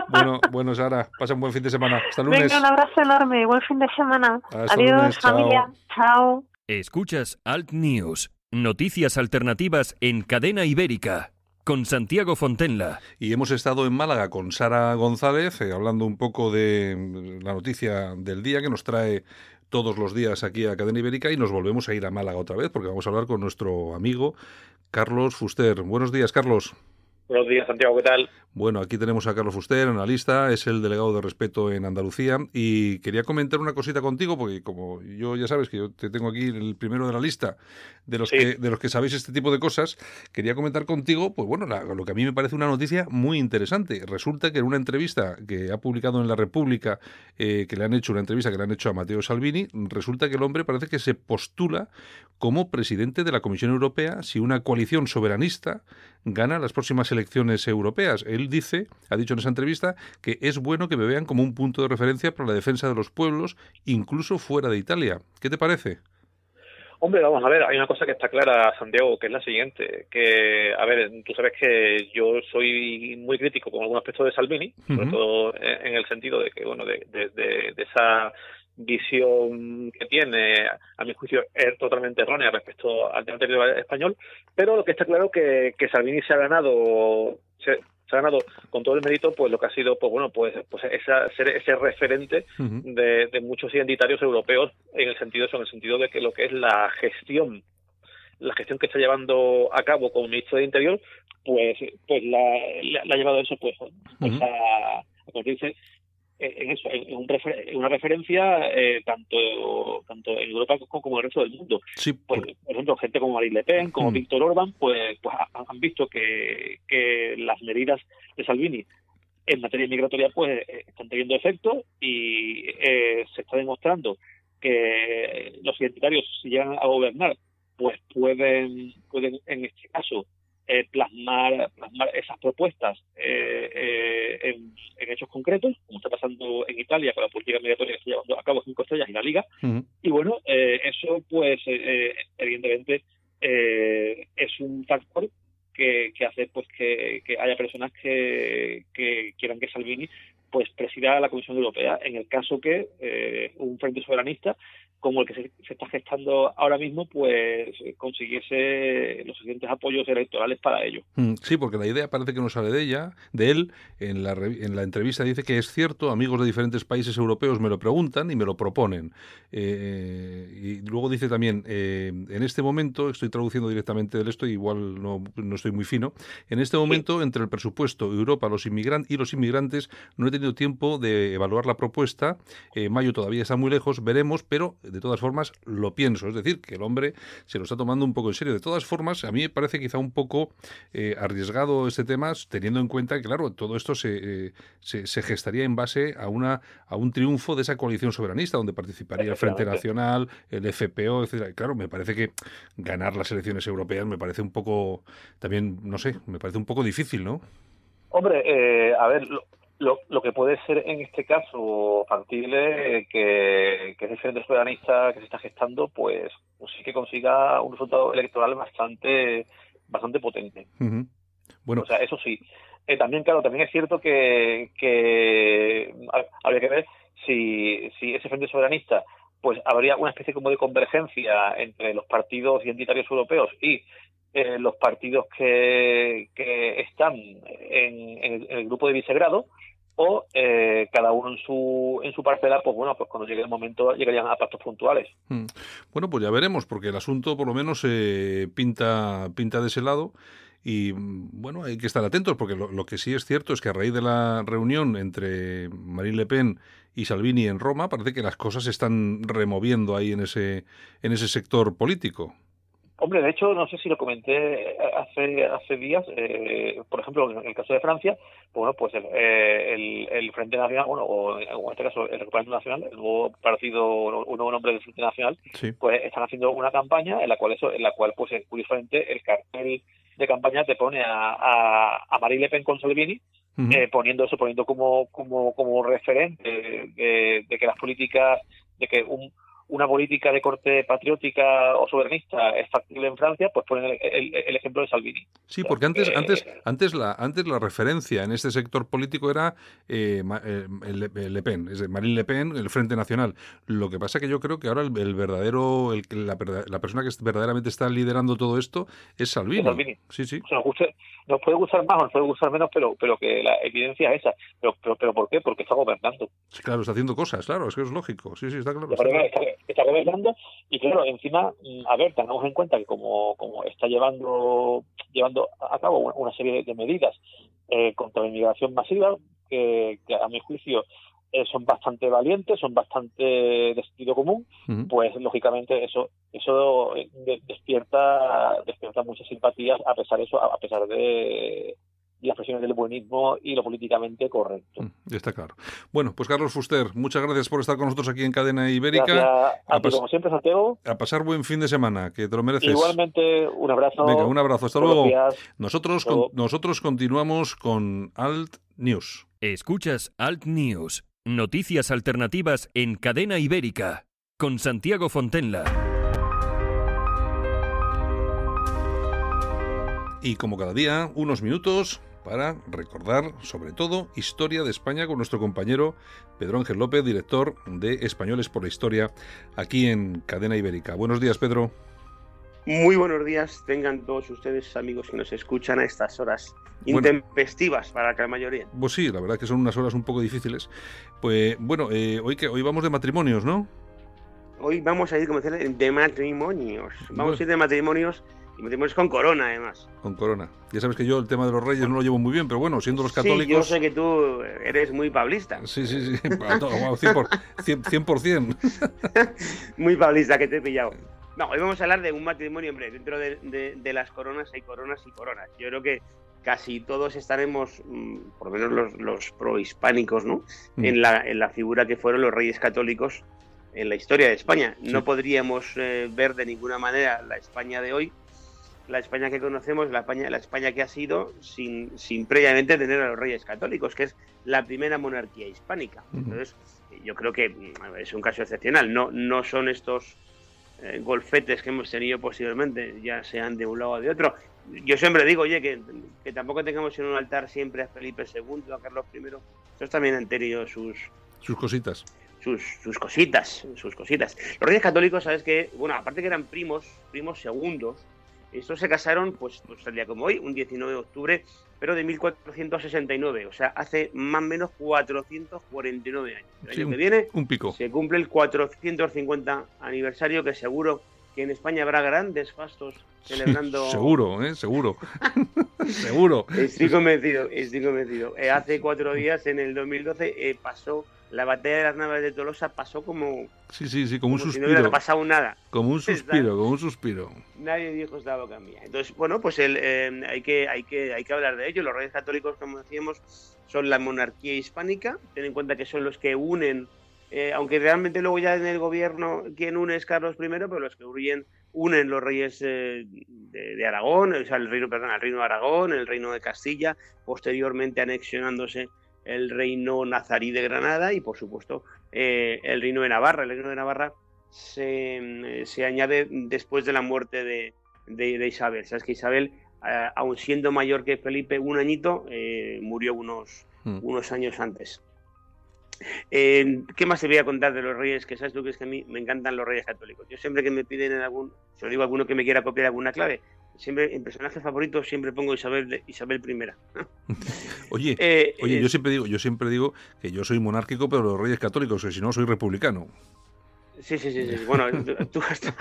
Bueno, bueno, Sara, pasa un buen fin de semana. Hasta lunes. Venga, un abrazo enorme, buen fin de semana. Hasta Adiós, lunes. Familia. Chao. Escuchas Alt News, noticias alternativas en cadena ibérica, con Santiago Fontenla. Y hemos estado en Málaga con Sara González, eh, hablando un poco de la noticia del día que nos trae todos los días aquí a Cadena Ibérica y nos volvemos a ir a Málaga otra vez porque vamos a hablar con nuestro amigo Carlos Fuster. Buenos días, Carlos. Buenos días, Santiago, ¿qué tal? Bueno, aquí tenemos a Carlos Fuster, analista, es el delegado de respeto en Andalucía y quería comentar una cosita contigo porque como yo ya sabes que yo te tengo aquí el primero de la lista de los que de los que sabéis este tipo de cosas, quería comentar contigo, pues bueno, la- lo que a mí me parece una noticia muy interesante. Resulta que en una entrevista que ha publicado en La República, eh, que le han hecho una entrevista que le han hecho a Matteo Salvini, resulta que el hombre parece que se postula como presidente de la Comisión Europea si una coalición soberanista gana las próximas elecciones europeas. Él dice, ha dicho en esa entrevista, que es bueno que me vean como un punto de referencia para la defensa de los pueblos, incluso fuera de Italia. ¿Qué te parece? Hombre, vamos a ver, hay una cosa que está clara, Santiago, que es la siguiente, que, a ver, tú sabes que yo soy muy crítico con algún aspecto de Salvini, sobre todo en en el sentido de que, bueno, de, de- de- de esa visión que tiene, a mi juicio, es totalmente errónea respecto al tema territorial español, pero lo que está claro que, que Salvini se ha ganado, se, se ha ganado con todo el mérito, pues lo que ha sido, pues bueno, pues, pues esa, ser ese referente de, de muchos identitarios europeos en el sentido eso, en el sentido de que lo que es la gestión la gestión que está llevando a cabo como ministro de Interior pues pues la, la, la ha llevado eso pues, pues Ujú. a, a convertirse en en eso en, un refer- una referencia eh, tanto tanto en Europa como, en el resto del mundo Sí, por, por ejemplo gente como Marine Le Pen, como Mm. Víctor Orban, pues, pues ha- han visto que, que las medidas de Salvini en materia migratoria pues eh, están teniendo efecto y eh, se está demostrando que los identitarios si llegan a gobernar pues pueden pueden en este caso eh, plasmar plasmar esas propuestas eh, eh, en, en hechos concretos como está pasando en Italia con la política migratoria que está llevando a cabo cinco estrellas y la Liga. Y bueno, eh, eso pues eh, evidentemente eh, es un factor que, que hace pues que, que haya personas que, que quieran que Salvini pues presida la Comisión Europea en el caso que eh, un frente soberanista como el que se, se está gestando ahora mismo pues consiguiese los suficientes apoyos electorales para ello. Mm, Sí, porque la idea parece que no sale de ella, de él. En la, en la entrevista dice que es cierto, amigos de diferentes países europeos me lo preguntan y me lo proponen. Eh, y luego dice también, eh, en este momento, estoy traduciendo directamente del esto, igual no, no estoy muy fino, en este momento, entre el presupuesto, Europa los inmigran y los inmigrantes, no he tenido tiempo de evaluar la propuesta. Eh, mayo todavía está muy lejos, veremos, pero de todas formas lo pienso. Es decir, que el hombre se lo está tomando un poco en serio. De todas formas, a mí me parece quizá un poco eh, arriesgado este tema, teniendo en cuenta que, claro, todo esto se, eh, se, se gestaría en base a, una, a un triunfo de esa coalición soberanista, donde participaría el Frente Nacional, el FPO. Y Claro, me parece que ganar las elecciones europeas me parece un poco, también, no sé, me parece un poco difícil, ¿no? Hombre, eh, a ver, lo, lo, que puede ser en este caso factible eh, que, que ese frente soberanista que se está gestando, pues, pues sí que consiga un resultado electoral bastante bastante potente. Bueno, O sea, eso sí. Eh, también, claro, también es cierto que, que ha- habría que ver si, si ese frente soberanista pues habría una especie como de convergencia entre los partidos identitarios europeos y eh, los partidos que, que están en, en el, en el grupo de Visegrado o eh, cada uno en su en su parcela pues bueno pues cuando llegue el momento llegarían a pactos puntuales Mm. Bueno, pues ya veremos, porque el asunto por lo menos eh, pinta, pinta de ese lado. Y bueno, hay que estar atentos, porque lo, lo que sí es cierto es que a raíz de la reunión entre Marine Le Pen y Salvini en Roma, parece que las cosas se están removiendo ahí en ese, en ese sector político. Hombre, de hecho, no sé si lo comenté hace hace días, eh, por ejemplo, en el caso de Francia, pues bueno, pues el, eh, el, el Frente Nacional, bueno, o en este caso el Recuperamiento Nacional, el nuevo partido, un nuevo nombre del Frente Nacional, Sí. pues están haciendo una campaña en la cual eso, en la cual pues eh, curiosamente el cartel de campaña te pone a, a, a Marine Le Pen con Salvini Ujú. eh, poniendo eso, poniendo como, como, como referente de, de que las políticas, de que un, una política de corte patriótica o soberanista es factible en Francia, pues ponen el, el- el ejemplo de Salvini. Sí, porque antes, Eh, antes, antes la, antes la referencia en este sector político era eh, eh, el, el Le Pen, es Marine Le Pen, el Frente Nacional. Lo que pasa que yo creo que ahora el, verdadero, la, la persona que verdaderamente está liderando todo esto es Salvini. Es Salvini. Sí, sí. O sea, nos, guste- nos puede gustar más o nos puede gustar menos, pero, pero que la evidencia es esa. Pero, pero, pero ¿por qué? Porque está gobernando. Sí, claro, está haciendo cosas, claro, es que es lógico. Sí, sí, está claro. Está que está, gobernando y claro, encima, mm, a ver, tengamos en cuenta que como, como está llevando llevando a cabo una, una serie de, de medidas eh, contra la inmigración masiva, que, que a mi juicio eh, son bastante valientes, son bastante de sentido común, pues lógicamente eso eso eh, de- despierta despierta muchas simpatías a pesar de eso, a a pesar de las presiones del buenismo y lo políticamente correcto. Ya está claro. Bueno, pues Carlos Fuster, muchas gracias por estar con nosotros aquí en Cadena Ibérica. A A ti, como siempre, Santiago. A pasar buen fin de semana, que te lo mereces. Igualmente, un abrazo. Venga, un abrazo. Hasta luego. días. Nosotros, Hasta luego. con- nosotros continuamos con Alt News. Escuchas Alt News, noticias alternativas en cadena ibérica, con Santiago Fontenla. Y como cada día, unos minutos para recordar, sobre todo, historia de España con nuestro compañero Pedro Ángel López, director de Españoles por la Historia, aquí en Cadena Ibérica. Buenos días, Pedro. Muy buenos días, tengan todos ustedes amigos que nos escuchan a estas horas Bueno. intempestivas para la mayoría. Pues sí, la verdad que son unas horas un poco difíciles. Pues bueno, eh, hoy que hoy vamos de matrimonios, ¿no? Hoy vamos a ir, como decía, de matrimonios. Vamos Bueno. a ir de matrimonios y matrimonios con corona, además. Con corona. Ya sabes que yo el tema de los reyes no lo llevo muy bien, pero bueno, siendo los Sí, yo católicos... sé que tú eres muy pablista. Sí, sí, sí. A todo, wow, 100%. 100%. Muy pablista, que te he pillado. No, hoy vamos a hablar de un matrimonio, hombre, dentro de, de, las coronas hay coronas y coronas. Yo creo que casi todos estaremos, mm, por lo menos los, los prohispánicos, ¿no? Mm. En, la, en la figura que fueron los reyes católicos en la historia de España. No podríamos eh, ver de ninguna manera la España de hoy, la España que conocemos, la España, la España que ha sido sin, sin previamente tener a los reyes católicos, que es la primera monarquía hispánica. Entonces, yo creo que mm, es un caso excepcional. No, no son estos eh, golfetes que hemos tenido posiblemente, ya sean de un lado o de otro. Yo siempre digo, oye, que, que tampoco tengamos en un altar siempre a Felipe II, a Carlos I. Estos también han tenido sus... Sus cositas. Sus, sus cositas, sus cositas. Los reyes católicos, sabes que, bueno, aparte que eran primos, primos segundos, estos se casaron, pues, pues el día como hoy, un 19 de octubre, pero de 1469, o sea, hace más o menos 449 años. El año un, que viene un pico. se cumple el 450 aniversario, que seguro que en España habrá grandes fastos celebrando. seguro, ¿eh? Seguro. seguro. Estoy convencido, estoy convencido. Eh, hace cuatro días, en el 2012, eh, pasó la batalla de las naves de Tolosa pasó como. Sí, sí, sí, como, un si suspiro. no hubiera pasado nada. Como un suspiro, como un suspiro. Nadie dijo esta boca mía. Entonces, bueno, pues el, eh, hay, que, hay, que, hay que hablar de ello. Los reyes católicos, como decíamos, son la monarquía hispánica. Ten en cuenta que son los que unen, eh, aunque realmente luego ya en el gobierno quien une es Carlos I, pero los que unen, unen los reyes eh, de, de, Aragón, o sea, el reino, perdón, el reino de Aragón, el reino de Castilla, posteriormente anexionándose el reino nazarí de Granada y, por supuesto, eh, el reino de Navarra. El reino de Navarra se, se añade después de la muerte de, de, de Isabel. Sabes que Isabel, eh, aun siendo mayor que Felipe un añito, eh, murió unos, mm. unos años antes. Eh, ¿Qué más te voy a contar de los reyes? Que sabes tú que es que a mí me encantan los reyes católicos. Yo siempre que me piden en algún, se lo digo a alguno que me quiera copiar alguna clave, siempre en personajes favoritos siempre pongo Isabel Isabel I. oye, eh, oye, eh, yo siempre digo, yo siempre digo que yo soy monárquico, pero los reyes católicos, que si no soy republicano. Sí, sí, sí, sí. Bueno, tú hasta,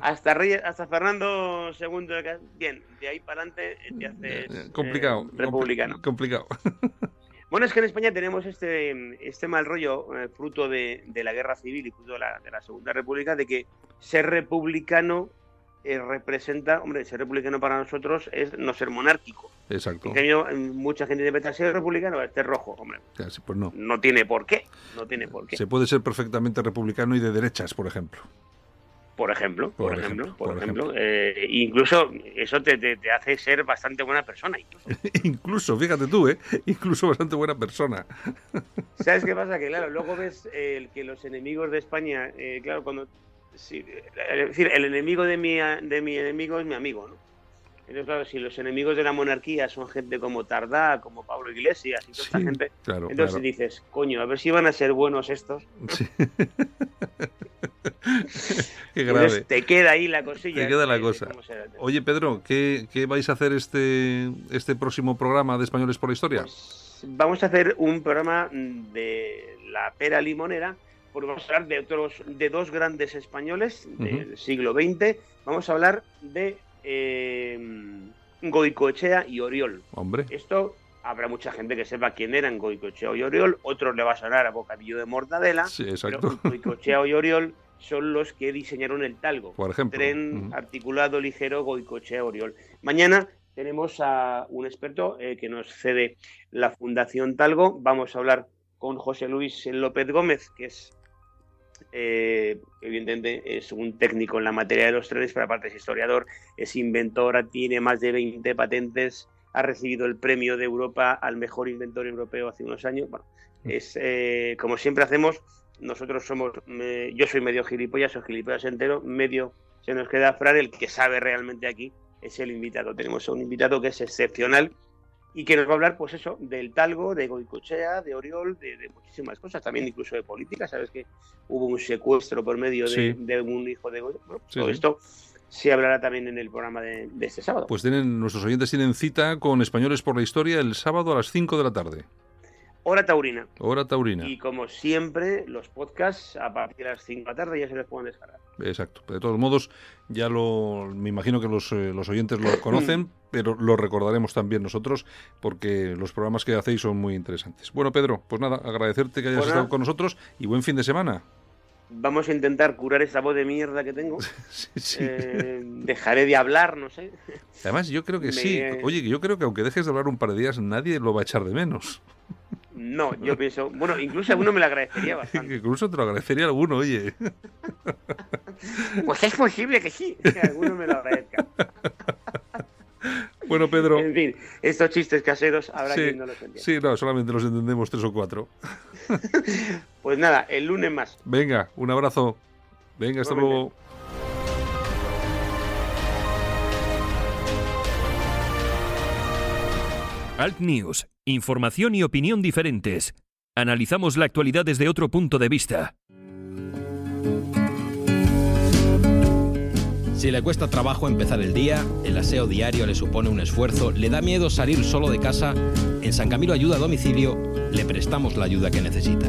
hasta, Reyes, hasta Fernando II, bien, de ahí para adelante te haces complicado, eh, republicano. Complicado. Bueno, es que en España tenemos este, este mal rollo, eh, fruto de, de, la guerra civil y fruto de la, de la Segunda República, de que ser republicano eh, representa, hombre, ser republicano para nosotros es no ser monárquico. Exacto. En cambio, mucha gente interpreta ser republicano, este rojo, hombre. Casi, pues no. No tiene por qué, no tiene por qué. Se puede ser perfectamente republicano y de derechas, por ejemplo. Por ejemplo, por, por ejemplo, ejemplo, por, ejemplo. Eh, incluso eso te, te, te, hace ser bastante buena persona. Incluso. incluso, fíjate tú, ¿eh? Incluso bastante buena persona. ¿Sabes qué pasa? Que claro, luego ves eh, que los enemigos de España, eh, claro, cuando Sí, es decir, el enemigo de mi, de mi enemigo es mi amigo, ¿no? Entonces, claro, si los enemigos de la monarquía son gente como Tardá, como Pablo Iglesias y toda esta gente, claro, entonces claro. dices, coño, a ver si van a ser buenos estos. Sí. Qué Entonces grave. te queda ahí la cosilla. Te queda la de- cosa. Oye, Pedro, ¿qué, qué vais a hacer este, este próximo programa de Españoles por la Historia? Vamos a hacer un programa de la pera limonera, porque vamos a hablar de otros, de dos grandes españoles del siglo XX. Vamos a hablar de eh, Goicoechea y Oriol. Hombre, Esto habrá mucha gente que sepa quién eran Goicoechea y Oriol, otros le va a sonar a bocadillo de mortadela, sí, pero. Goicoechea y Oriol son los que diseñaron el talgo. Por ejemplo. Tren articulado ligero Goicoechea Oriol. Mañana tenemos a un experto eh, que nos cede la Fundación Talgo. Vamos a hablar con José Luis López Gómez, que es eh, evidentemente es un técnico en la materia de los trenes, pero aparte es historiador, es inventor, tiene más de 20 patentes, ha recibido el premio de Europa al mejor inventor europeo hace unos años. Bueno, es eh, como siempre hacemos, nosotros somos, eh, yo soy medio gilipollas, soy gilipollas entero, medio se nos queda Fran, el que sabe realmente aquí es el invitado. Tenemos a un invitado que es excepcional y que nos va a hablar, pues eso, del talgo, de Goicochea, de Oriol, de, de muchísimas cosas, también incluso de política. Sabes que hubo un secuestro por medio de, Sí. de un hijo de Goicochea. Bueno, Sí, todo sí. esto se hablará también en el programa de, de este sábado. Pues tienen, nuestros oyentes tienen cita con Españoles por la Historia el sábado a las 5 de la tarde. Hora taurina. Hora taurina. Y como siempre, los podcasts a partir de las 5 de la tarde ya se los pueden descargar. Exacto. De todos modos, ya lo, me imagino que los, eh, los oyentes lo conocen, pero lo recordaremos también nosotros porque los programas que hacéis son muy interesantes. Bueno, Pedro, pues nada, agradecerte que hayas Pues estado con nosotros y buen fin de semana. vamos a intentar curar esa voz de mierda que tengo. Eh, dejaré de hablar, no sé. Además, yo creo que sí. Oye, yo creo que aunque dejes de hablar un par de días, nadie lo va a echar de menos. No, yo pienso, bueno, incluso alguno me lo agradecería bastante. incluso te lo agradecería alguno, oye. Pues es posible que sí, que alguno me lo agradezca. Bueno, Pedro. En fin, estos chistes caseros habrá sí, quien no los entienda. Sí, no, solamente los entendemos tres o cuatro. pues nada, el lunes más. Venga, un abrazo. Venga, hasta luego. Alt News, información y opinión diferentes. Analizamos la actualidad desde otro punto de vista. Si le cuesta trabajo empezar el día, el aseo diario le supone un esfuerzo, le da miedo salir solo de casa, en San Camilo Ayuda a Domicilio le prestamos la ayuda que necesita.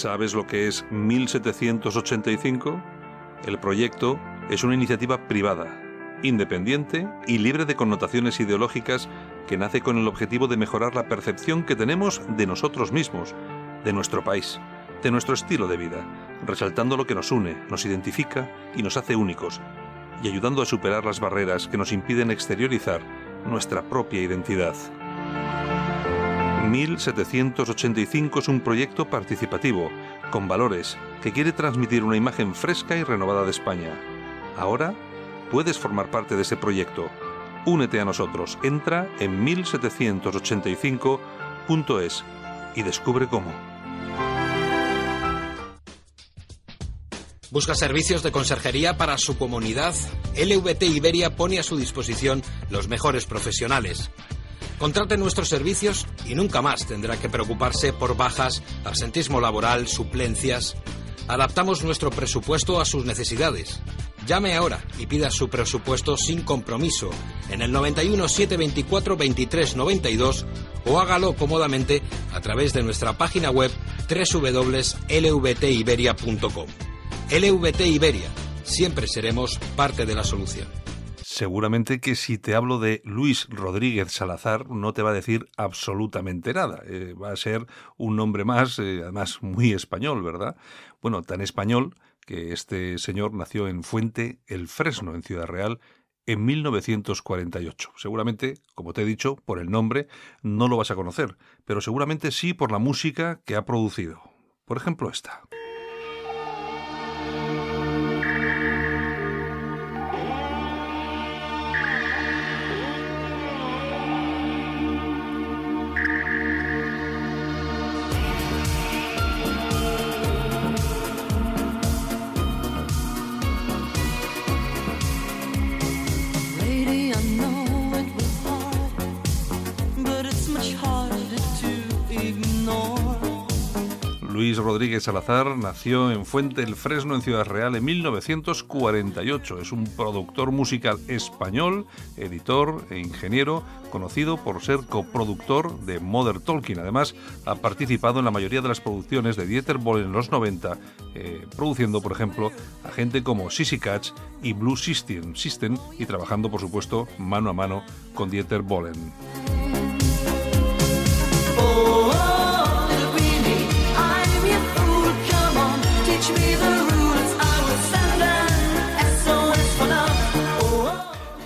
¿Sabes lo que es 1785? El proyecto es una iniciativa privada, independiente y libre de connotaciones ideológicas que nace con el objetivo de mejorar la percepción que tenemos de nosotros mismos, de nuestro país, de nuestro estilo de vida, resaltando lo que nos une, nos identifica y nos hace únicos, y ayudando a superar las barreras que nos impiden exteriorizar nuestra propia identidad. 1785 es un proyecto participativo, con valores, que quiere transmitir una imagen fresca y renovada de España. Ahora puedes formar parte de ese proyecto. Únete a nosotros. Entra en 1785.es y descubre cómo. ¿Busca servicios de conserjería para su comunidad? LVT Iberia pone a su disposición los mejores profesionales. Contrate nuestros servicios y nunca más tendrá que preocuparse por bajas, absentismo laboral, suplencias. Adaptamos nuestro presupuesto a sus necesidades. Llame ahora y pida su presupuesto sin compromiso en el 91 724 23 92 o hágalo cómodamente a través de nuestra página web www.lvtiberia.com. LVT Iberia, siempre seremos parte de la solución. Seguramente que si te hablo de Luis Rodríguez Salazar no te va a decir absolutamente nada. Eh, va a ser un nombre más, eh, además muy español, ¿verdad? Bueno, tan español que este señor nació en Fuente el Fresno, en Ciudad Real, en 1948. Seguramente, como te he dicho, por el nombre no lo vas a conocer, pero seguramente sí por la música que ha producido. Por ejemplo, esta. Luis Rodríguez Salazar nació en Fuente el Fresno, en Ciudad Real, en 1948. Es un productor musical español, editor e ingeniero, conocido por ser coproductor de Mother Talking. Además, ha participado en la mayoría de las producciones de Dieter Bohlen en los 90, eh, produciendo, por ejemplo, a gente como Sissy Catch y Blue System, System y trabajando, por supuesto, mano a mano con Dieter Bohlen.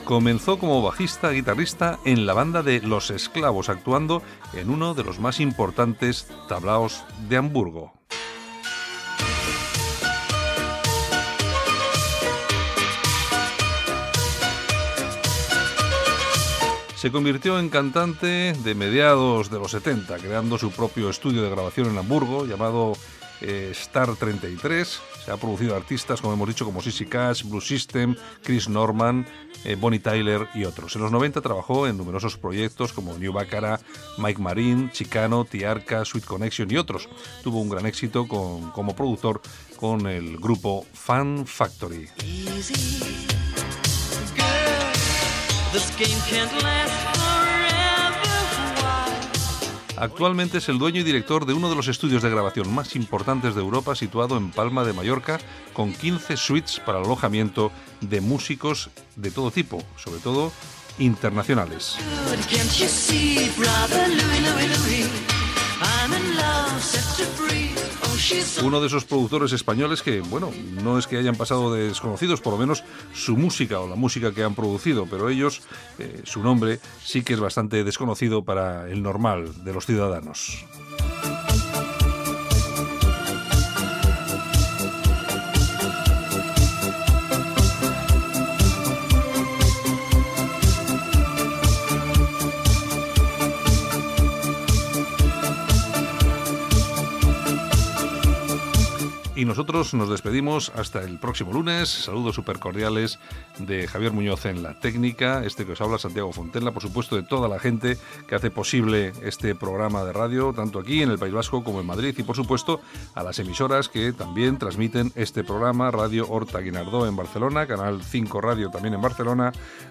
Comenzó como bajista guitarrista en la banda de Los Esclavos, actuando en uno de los más importantes tablaos de Hamburgo. Se convirtió en cantante de mediados de los 70, creando su propio estudio de grabación en Hamburgo llamado eh, Star 33. Se ha producido artistas, como hemos dicho, como Sissy Cash, Blue System, Chris Norman, eh, Bonnie Tyler y otros. En los 90 trabajó en numerosos proyectos como New Bacara, Mike Marine, Chicano, Tiarca, Sweet Connection y otros. Tuvo un gran éxito con, como productor con el grupo Fan Factory. Actualmente es el dueño y director de uno de los estudios de grabación más importantes de Europa, situado en Palma de Mallorca, con 15 suites para el alojamiento de músicos de todo tipo, sobre todo internacionales. Uno de esos productores españoles que, bueno, no es que hayan pasado de desconocidos, por lo menos su música o la música que han producido, pero ellos, eh, su nombre sí que es bastante desconocido para el normal de los ciudadanos. Y nosotros nos despedimos hasta el próximo lunes. Saludos súper cordiales de Javier Muñoz en la técnica, este que os habla Santiago Fontella, por supuesto de toda la gente que hace posible este programa de radio, tanto aquí en el País Vasco como en Madrid, y por supuesto a las emisoras que también transmiten este programa, Radio Horta Guinardó en Barcelona, Canal 5 Radio también en Barcelona,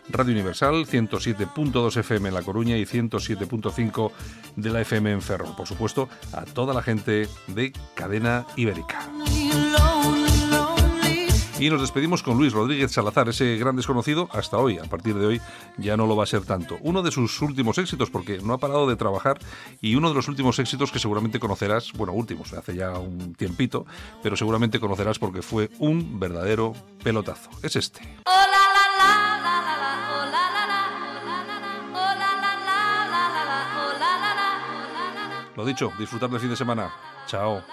Radio Universal, 107.2 FM en La Coruña y 107.5 de la FM en Ferro. Por supuesto, a toda la gente de Cadena Ibérica. Y nos despedimos con Luis Rodríguez Salazar, ese gran desconocido, hasta hoy. A partir de hoy ya no lo va a ser tanto. Uno de sus últimos éxitos, porque no ha parado de trabajar, y uno de los últimos éxitos que seguramente conocerás, bueno, últimos, hace ya un tiempito, pero seguramente conocerás porque fue un verdadero pelotazo. Es este. Lo dicho, disfrutar del fin de semana. Chao.